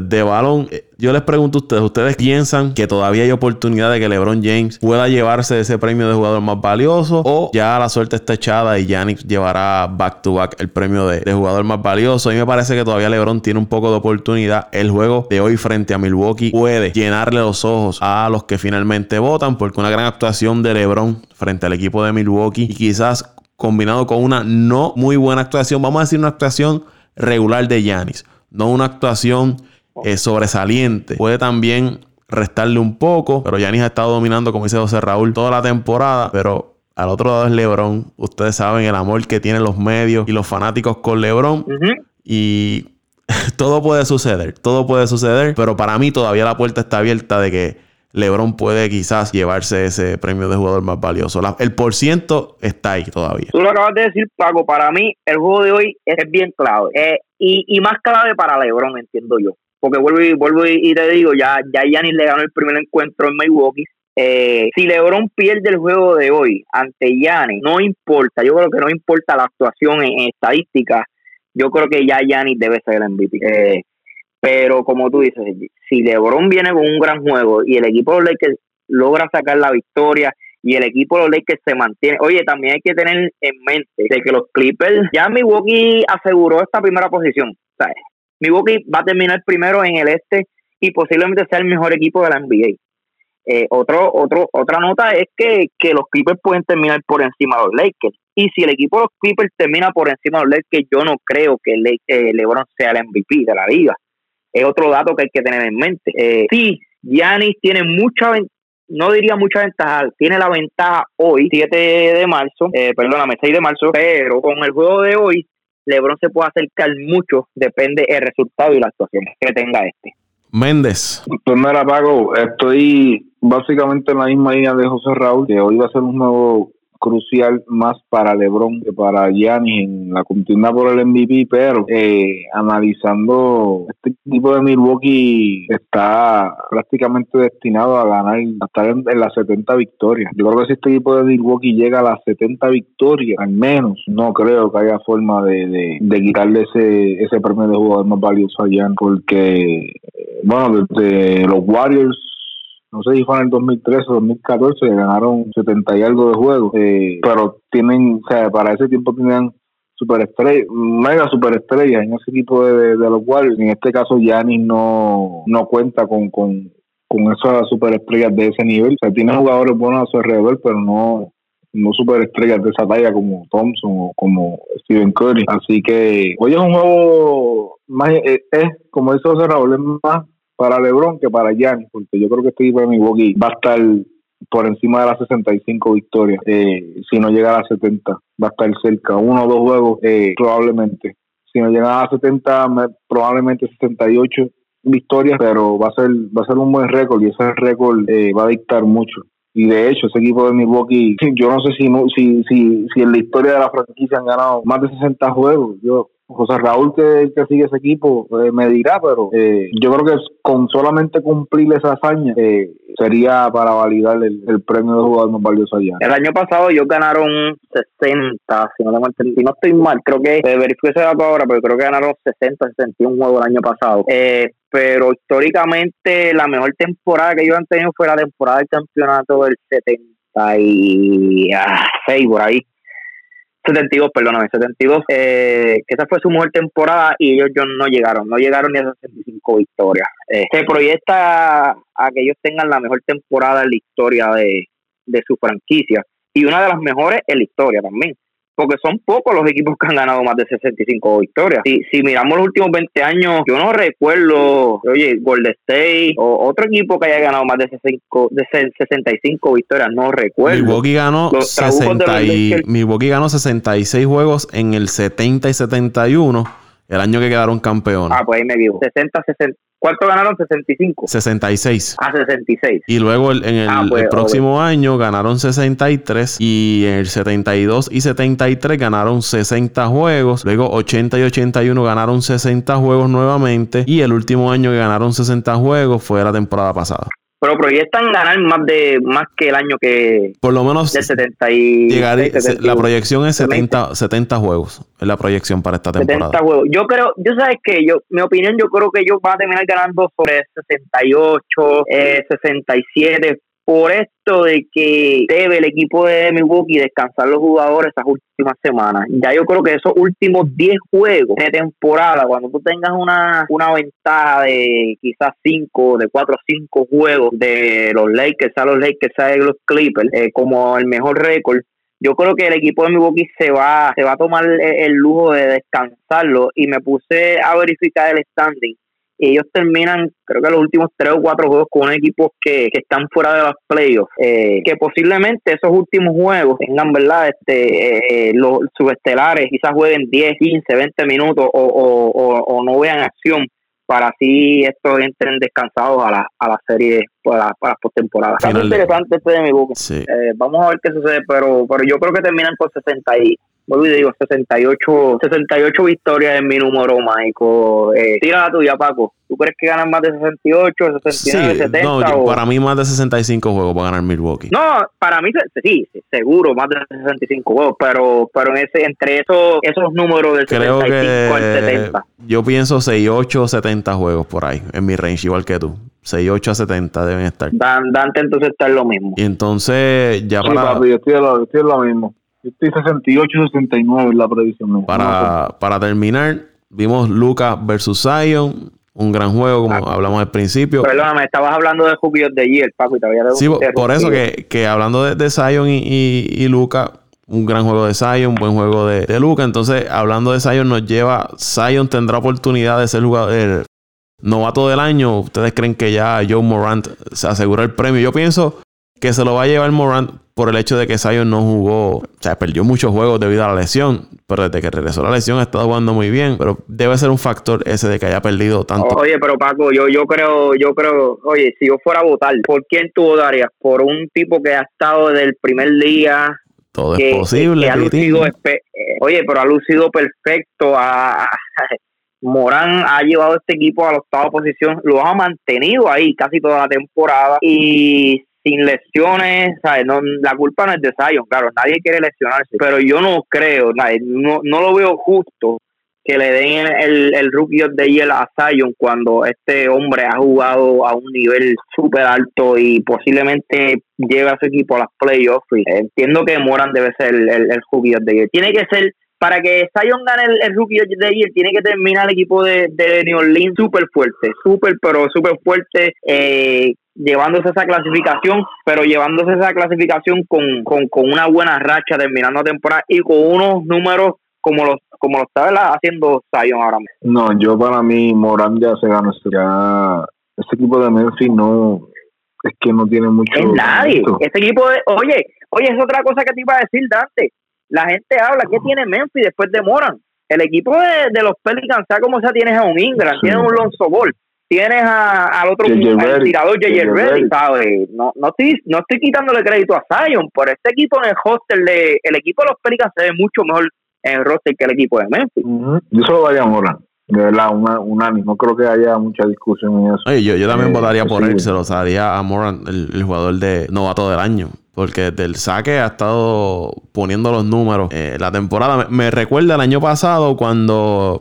de balón. Eh, yo les pregunto a ustedes, ¿ustedes piensan que todavía hay oportunidad de que LeBron James pueda llevarse ese premio de jugador más valioso? ¿O ya la suerte está echada y Giannis llevará back to back el premio de, jugador más valioso? A mí me parece que todavía LeBron tiene un poco de oportunidad. El juego de hoy frente a Milwaukee puede llenarle los ojos a los que finalmente votan porque una gran actuación de LeBron frente al equipo de Milwaukee y quizás combinado con una no muy buena actuación, vamos a decir una actuación regular de Yanis, no una actuación eh, sobresaliente. Puede también restarle un poco, pero Yanis ha estado dominando, como dice José Raúl, toda la temporada, pero al otro lado es LeBron. Ustedes saben el amor que tienen los medios y los fanáticos con LeBron. Y todo puede suceder, todo puede suceder, pero para mí todavía la puerta está abierta de que LeBron puede quizás llevarse ese premio de jugador más valioso. el por ciento está ahí todavía. Tú lo acabas de decir, Paco. Para mí, el juego de hoy es bien clave. Eh, y, y más clave para LeBron, entiendo yo. porque vuelvo y, vuelvo y, te digo, ya, ya Giannis le ganó el primer encuentro en Milwaukee. Eh, si LeBron pierde el juego de hoy ante Giannis, no importa, yo creo que no importa la actuación en, estadística, yo creo que ya Giannis debe ser el MVP. Eh, pero como tú dices, si LeBron viene con un gran juego y el equipo de los Lakers logra sacar la victoria y el equipo de los Lakers se mantiene. Oye, también hay que tener en mente de que los Clippers, ya Milwaukee aseguró esta primera posición. ¿sabes? Milwaukee va a terminar primero en el este y posiblemente sea el mejor equipo de la NBA. Eh, otro, otro, otra nota es que, los Clippers pueden terminar por encima de los Lakers. Y si el equipo de los Clippers termina por encima de los Lakers, yo no creo que eh, LeBron sea el MVP de la liga. Es otro dato que hay que tener en mente. Eh, sí, Giannis tiene mucha no diría mucha ventaja, tiene la ventaja hoy, 7 de marzo, eh, perdóname, 6 de marzo, pero con el juego de hoy LeBron se puede acercar mucho, depende el resultado y la actuación que tenga este. Méndez. Pues mira, Paco, estoy básicamente en la misma línea de José Raúl, que hoy va a ser un nuevo crucial más para LeBron que para Giannis en la continuidad por el MVP, pero eh, analizando este equipo de Milwaukee está prácticamente destinado a ganar, a estar en, las 70 victorias. Yo creo que si este equipo de Milwaukee llega a las 70 victorias, al menos, no creo que haya forma de, de, quitarle ese, ese premio de jugador más valioso a Giannis, porque, bueno, desde los Warriors no sé si fue en el 2013 o 2014, ganaron 70 y algo de juegos, eh, pero tienen, o sea, para ese tiempo tenían superestrellas, mega superestrellas en ese equipo de, los Warriors. En este caso, Giannis no, no cuenta con, con, con esas superestrellas de ese nivel. O sea, tiene jugadores buenos a su alrededor, pero no, no superestrellas de esa talla como Thompson o como Stephen Curry. Así que hoy es un juego más, eh, es, como dice José Raúl, es más para LeBron que para Giannis, porque yo creo que este equipo de Milwaukee va a estar por encima de las 65 victorias. Eh, si no llega a las 70, va a estar cerca. Uno o dos juegos, eh, probablemente. Si no llega a las 70, probablemente 68 victorias, pero va a ser va a ser un buen récord y ese récord eh, va a dictar mucho. Y de hecho, ese equipo de Milwaukee, yo no sé si, si, si, si en la historia de la franquicia han ganado más de 60 juegos. Yo José Raúl que, que sigue ese equipo eh, me dirá, pero eh, yo creo que con solamente cumplir esa hazaña eh, sería para validar el, premio de jugador más valioso allá. El año pasado ellos ganaron 60, si no, tengo entendido, no estoy mal, creo que eh, verifico ese dato ahora, pero creo que ganaron 60, 61 juegos el año pasado. pero históricamente la mejor temporada que ellos han tenido fue la temporada del campeonato del 76 por ahí 72, perdóname, 72, eh, que esa fue su mejor temporada y ellos, no llegaron, no llegaron ni a 65 victorias. Eh, se proyecta a que ellos tengan la mejor temporada en la historia de, de su franquicia y una de las mejores en la historia también porque son pocos los equipos que han ganado más de 65 victorias. Si, si miramos los últimos 20 años, yo no recuerdo, oye, Golden State o otro equipo que haya ganado más de, 65, de 65 victorias, no recuerdo. Milwaukee ganó, 60 y, Milwaukee ganó 66 juegos en el 70 y 71, el año que quedaron campeones. Ah, pues ahí me digo, 60, 60, ¿Cuánto ganaron? 65. 66. Ah, 66. Y luego en el, ah, pues, próximo año ganaron 63 y en el 72 y 73 ganaron 60 juegos. Luego 80 y 81 ganaron 60 juegos nuevamente y el último año que ganaron 60 juegos fue la temporada pasada pero proyectan ganar más de más que el año que por lo menos de 70 y la proyección es 70 70 juegos es la proyección para esta temporada. 70 juegos. Yo creo yo sabes que yo mi opinión yo creo que ellos van a terminar ganando sobre 68 eh, 67 por esto de que debe el equipo de Milwaukee descansar los jugadores estas últimas semanas. Ya yo creo que esos últimos 10 juegos de temporada, cuando tú tengas una, una ventaja de quizás 5, de 4 o 5 juegos de los Lakers, a los Lakers, a los Clippers, eh, como el mejor récord, yo creo que el equipo de Milwaukee se va, se va a tomar el lujo de descansarlo y me puse a verificar el standing y ellos terminan, creo que los últimos tres o cuatro juegos con equipos que, que están fuera de los playoffs, eh, que posiblemente esos últimos juegos tengan, ¿verdad? Este, eh, los subestelares quizás jueguen 10, 15, 20 minutos o, o, o, no vean acción para así estos entren descansados a la, a la serie para, para las postemporadas. Es interesante este de mi boca. Eh, vamos a ver qué sucede, pero, pero yo creo que terminan con 60 y vuelvo y digo, 68, 68 victorias en mi número mágico. Eh, tira la tuya, Paco. ¿Tú crees que ganan más de 68, 69, 70? No, para mí más de 65 juegos para ganar Milwaukee. No, para mí sí, seguro, más de 65 juegos, pero pero en ese entre esos esos números del Creo 65 al 70. Yo pienso 68 70 juegos por ahí, en mi range, igual que tú. 68 a 70 deben estar. Dante entonces está en lo mismo. Y entonces ya para... yo estoy, lo, estoy en lo mismo. Yo estoy 68 69 en la previsión. Para, para terminar, vimos Lucas versus Zion un gran juego, como ah. hablamos al principio. Perdóname, estabas hablando de Rookie de the Paco, y te había Sí, por eso que, que hablando de, de Zion y, y, Luca, un gran juego de Zion, un buen juego de, de Luca. Entonces, hablando de Zion, nos lleva. Zion tendrá oportunidad de ser jugador novato del año. ¿Ustedes creen que ya Joe Morant se asegura el premio? Yo pienso que se lo va a llevar Morant por el hecho de que Zion no jugó, o sea, perdió muchos juegos debido a la lesión, pero desde que regresó a la lesión ha estado jugando muy bien, pero debe ser un factor ese de que haya perdido tanto. Oye, pero Paco, yo yo creo, yo creo, oye, si yo fuera a votar, ¿por quién tú votarías? Por un tipo que ha estado desde el primer día todo es posible. ha lucido, eh, oye, pero ha lucido perfecto. A, Morán ha llevado este equipo a la octava posición, lo ha mantenido ahí casi toda la temporada y sin lesiones, ¿sabes? No, la culpa no es de Zion, claro, nadie quiere lesionarse, pero yo no creo, no, no lo veo justo que le den el, el Rookie of the Year a Zion cuando este hombre ha jugado a un nivel súper alto y posiblemente lleve a su equipo a las playoffs. Entiendo que Moran debe ser el, el, Rookie of the Year. Tiene que ser para que Zion gane el, Rookie of the Year, tiene que terminar el equipo de, de New Orleans súper fuerte, súper, pero súper fuerte, eh, llevándose esa clasificación, pero llevándose esa clasificación con, con, con una buena racha terminando la temporada y con unos números como los como lo está haciendo Zion ahora mismo. No, yo para mí Morán ya se ganó ya ese equipo de Memphis no es que no tiene mucho es nadie. ese equipo de, oye oye es otra cosa que te iba a decir Dante. La gente habla ¿qué tiene Memphis después de Moran? el equipo de, los Pelicans sea como sea tienes a un Ingram tienes a un Lonzo Ball tienes a, al otro al tirador J.J. Reddy, ¿sabes? No, no, estoy, no estoy quitándole crédito a Zion, pero este equipo en el hostel de, el equipo de los Pelicans se ve mucho mejor en el roster que el equipo de Memphis. Yo solo daría a Moran. De verdad, una, No creo que haya mucha discusión en eso. yo, yo también eh, votaría por él. Se lo daría a Moran, el, jugador de novato del año. Porque del saque ha estado poniendo los números. Eh, la temporada me, recuerda el año pasado cuando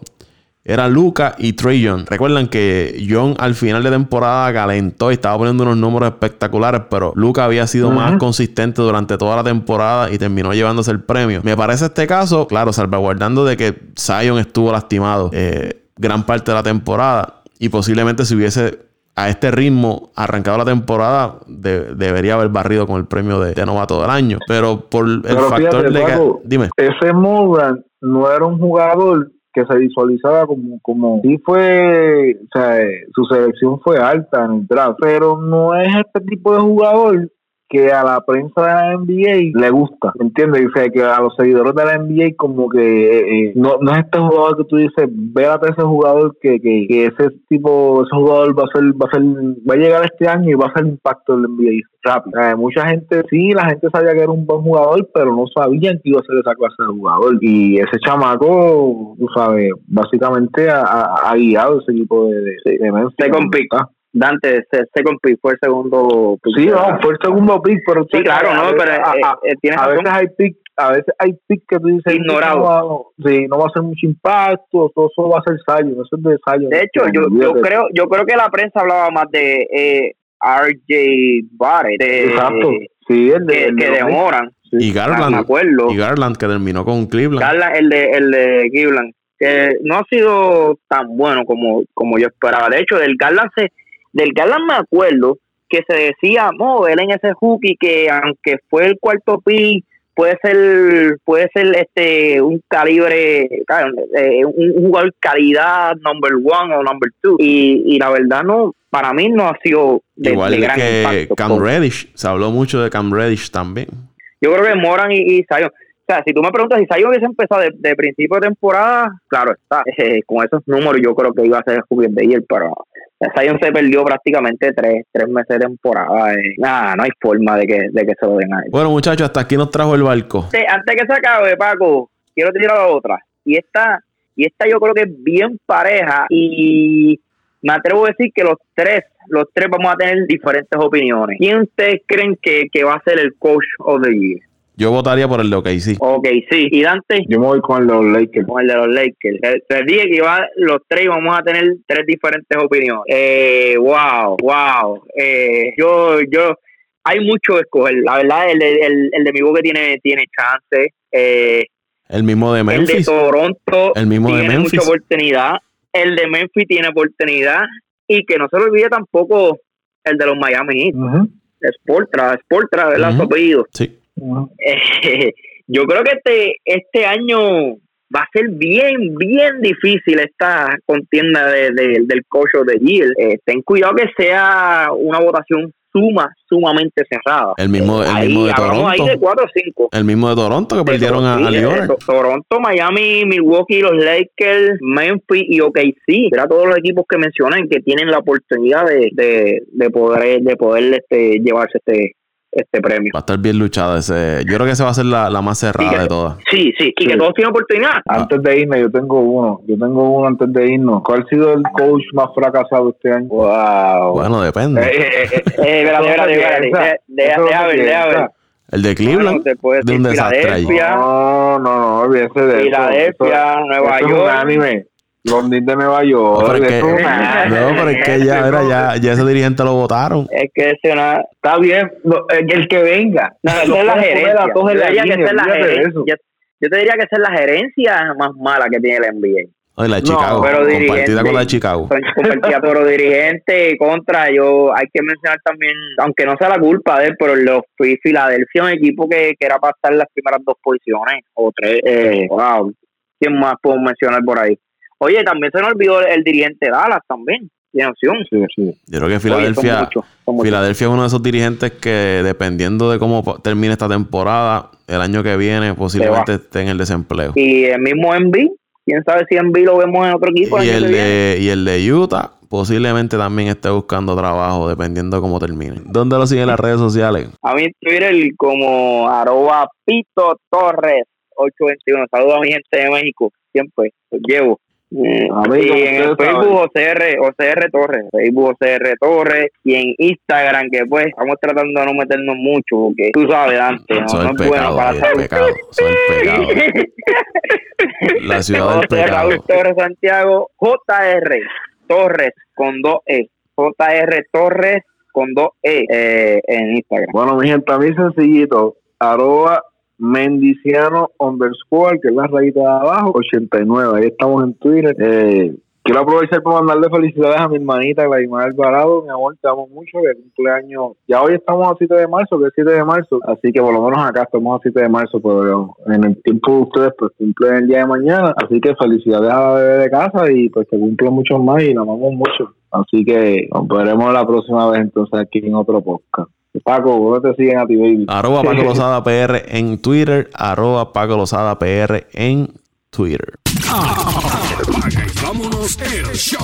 era Luca y Trey Young. Recuerdan que Young al final de temporada calentó y estaba poniendo unos números espectaculares, pero Luca había sido más consistente durante toda la temporada y terminó llevándose el premio. Me parece este caso, claro, salvaguardando de que Zion estuvo lastimado eh, gran parte de la temporada y posiblemente si hubiese a este ritmo arrancado la temporada debería haber barrido con el premio de, novato del año. Pero por el factor de que... Dime. Ese Morgan no era un jugador que se visualizaba como, como sí fue, o sea, su selección fue alta en el draft, pero no es este tipo de jugador que a la prensa de la NBA le gusta, ¿entiendes? O sea, que a los seguidores de la NBA como que eh, eh, no, no es este jugador que tú dices, véate ese jugador que, que, que, ese tipo, ese jugador va a ser, va a ser, va a llegar este año y va a ser impacto del NBA rápido. mucha gente, sí, la gente sabía que era un buen jugador, pero no sabían que iba a ser esa clase de jugador. Y ese chamaco, tú sabes, básicamente ha, guiado ese equipo de, de, de Dante, second pick fue el segundo pick. Sí, no, fue el segundo pick, pero sí, claro, no, pero a, eh, eh, a veces hay pick, a veces hay pick que tú dices ignorado. No sí, no va a hacer mucho impacto, todo eso va a ser Zion, eso es de Zion. De hecho, yo, yo creo, yo creo que la prensa hablaba más de eh, RJ Barrett, exacto, sí, el de, que, demoran. Y Garland, acuerdo. y Garland que terminó con Cleveland. Garland, el de, el de Cleveland, que no ha sido tan bueno como, como yo esperaba. De hecho, del Garland se del Garland me acuerdo que se decía, no, él en ese hooky que aunque fue el cuarto pick, puede ser puede ser este un calibre eh, un jugador calidad number one o number two y, y la verdad no para mí no ha sido de, igual que Cam Reddish se habló mucho de Cam Reddish también. Yo creo que Moran y, y Zion. O sea, si tú me preguntas si Zion hubiese empezado de, principio de temporada, claro está, eh, con esos números yo creo que iba a ser el de ayer, pero Zion se perdió prácticamente tres, tres meses de temporada. Eh. Nada, no hay forma de que, de que se lo den a él. Bueno, muchachos, hasta aquí nos trajo el barco. antes que se acabe, Paco, quiero tirar a otra. Y esta, y esta yo creo que es bien pareja y me atrevo a decir que los tres, los tres vamos a tener diferentes opiniones. ¿Quién ustedes creen que, que va a ser el coach of the year? Yo votaría por el de OKC. Ok, sí. ¿Y Dante? Yo me voy con los Lakers. Con el de los Lakers. Les dije que iba, los tres vamos a tener tres diferentes opiniones. Eh, wow, wow. Eh, yo, yo, hay mucho que escoger. La verdad, el, de- el, el de mi boca tiene, tiene chance. Eh, El mismo de el de Memphis. Toronto El mismo de tiene Memphis. mucha oportunidad. El de Memphis tiene oportunidad. Y que no se le olvide tampoco el de los Miami Heat. Ujú, Sportra, Sportra, ¿verdad? Su Ujú. apellido. Sí. Eh, yo creo que este, este año va a ser bien, bien difícil esta contienda de, de- del coach of the year. Eh, ten cuidado que sea una votación suma, sumamente cerrada. El mismo, el Ahí, mismo de hablamos ahí de Toronto. 4 o 5. El mismo de Toronto que perdieron a, a Leonard. eh, Toronto, Miami, Milwaukee, los Lakers, Memphis y OKC. Era todos los equipos que mencionan que tienen la oportunidad de, de, de poder de poder este, llevarse este este premio. Va a estar bien luchada ese. Yo creo que esa va a ser la, la más cerrada Sí, que- de todas. Sí, sí, y que Sí. todos tienen oportunidad. Antes de irnos, yo tengo uno. Yo tengo uno antes de irnos. ¿Cuál ha sido el coach más fracasado este año? Wow. Bueno, depende. Eh, eh, eh, eh, Eh, espérate, Deja ver, deja ver. El de Bueno, Cleveland. puedo de un desastre No, no, no, olvídese de eso. Filadelfia, Nueva eso Es York. un anime. Los Knicks de Nueva No, York. pero es que, no, pero es que ya, era, ya, ya ese dirigente lo votaron. Es que ese una, Está bien, no, el que venga. no, esa es la gerencia. Yo te diría que esa es la gerencia más mala que tiene el NBA. Oye, la de No, Chicago. pero compartida dirigente. con la de Chicago. Compartida por dirigente contra yo hay que mencionar también aunque no sea la culpa de él pero los Filadelfia un equipo que, que era para estar en las primeras dos posiciones o tres eh, wow quién más puedo mencionar por ahí oye también se nos olvidó el, el dirigente Dallas también tiene opción Sí, sí. Yo creo que Oye, son Filadelfia, muchos, son muchos. Filadelfia es uno de esos dirigentes que dependiendo de cómo termine esta temporada, el año que viene posiblemente esté en el desempleo. y el mismo Embiid quién sabe si Embiid lo vemos en otro equipo Y el de, y el de Utah posiblemente también esté buscando trabajo dependiendo de cómo termine. ¿Dónde lo siguen las redes sociales? A mí en Twitter como arroba Pito Torres 821. Saludos a mi gente de México. Siempre los llevo. Eh, Amigo, y en el Facebook OCR, OCR Torres, Facebook OCR Torres y en Instagram que pues estamos tratando de no meternos mucho porque tú sabes Dante, no, es no es bueno pecado, para la el salud. pecado. La ciudad del pecado. Raúl Torres Santiago, JR Torres con dos E, JR Torres con dos E eh, en Instagram. Bueno, mi gente, a mí sencillito. Arroba Mendiciano underscore, que es la rayita de abajo, 89. Ahí estamos en Twitter. Eh, quiero aprovechar para mandarle felicidades a mi hermanita Gladimar Alvarado. Mi amor, te amo mucho. Que cumpleaños. Ya hoy estamos a 7 de marzo, que es 7 de marzo. Así que por lo menos acá estamos a 7 de marzo, pero en el tiempo de ustedes, pues cumplen el día de mañana. Así que felicidades a la bebé de casa y pues que cumpla mucho más y la amamos mucho. Así que nos veremos la próxima vez entonces aquí en otro podcast. Paco, ¿dónde te siguen a ti, baby? Arroba Paco Lozada PR en Twitter. Arroba Paco Lozada PR en Twitter. Apaga y vámonos el show.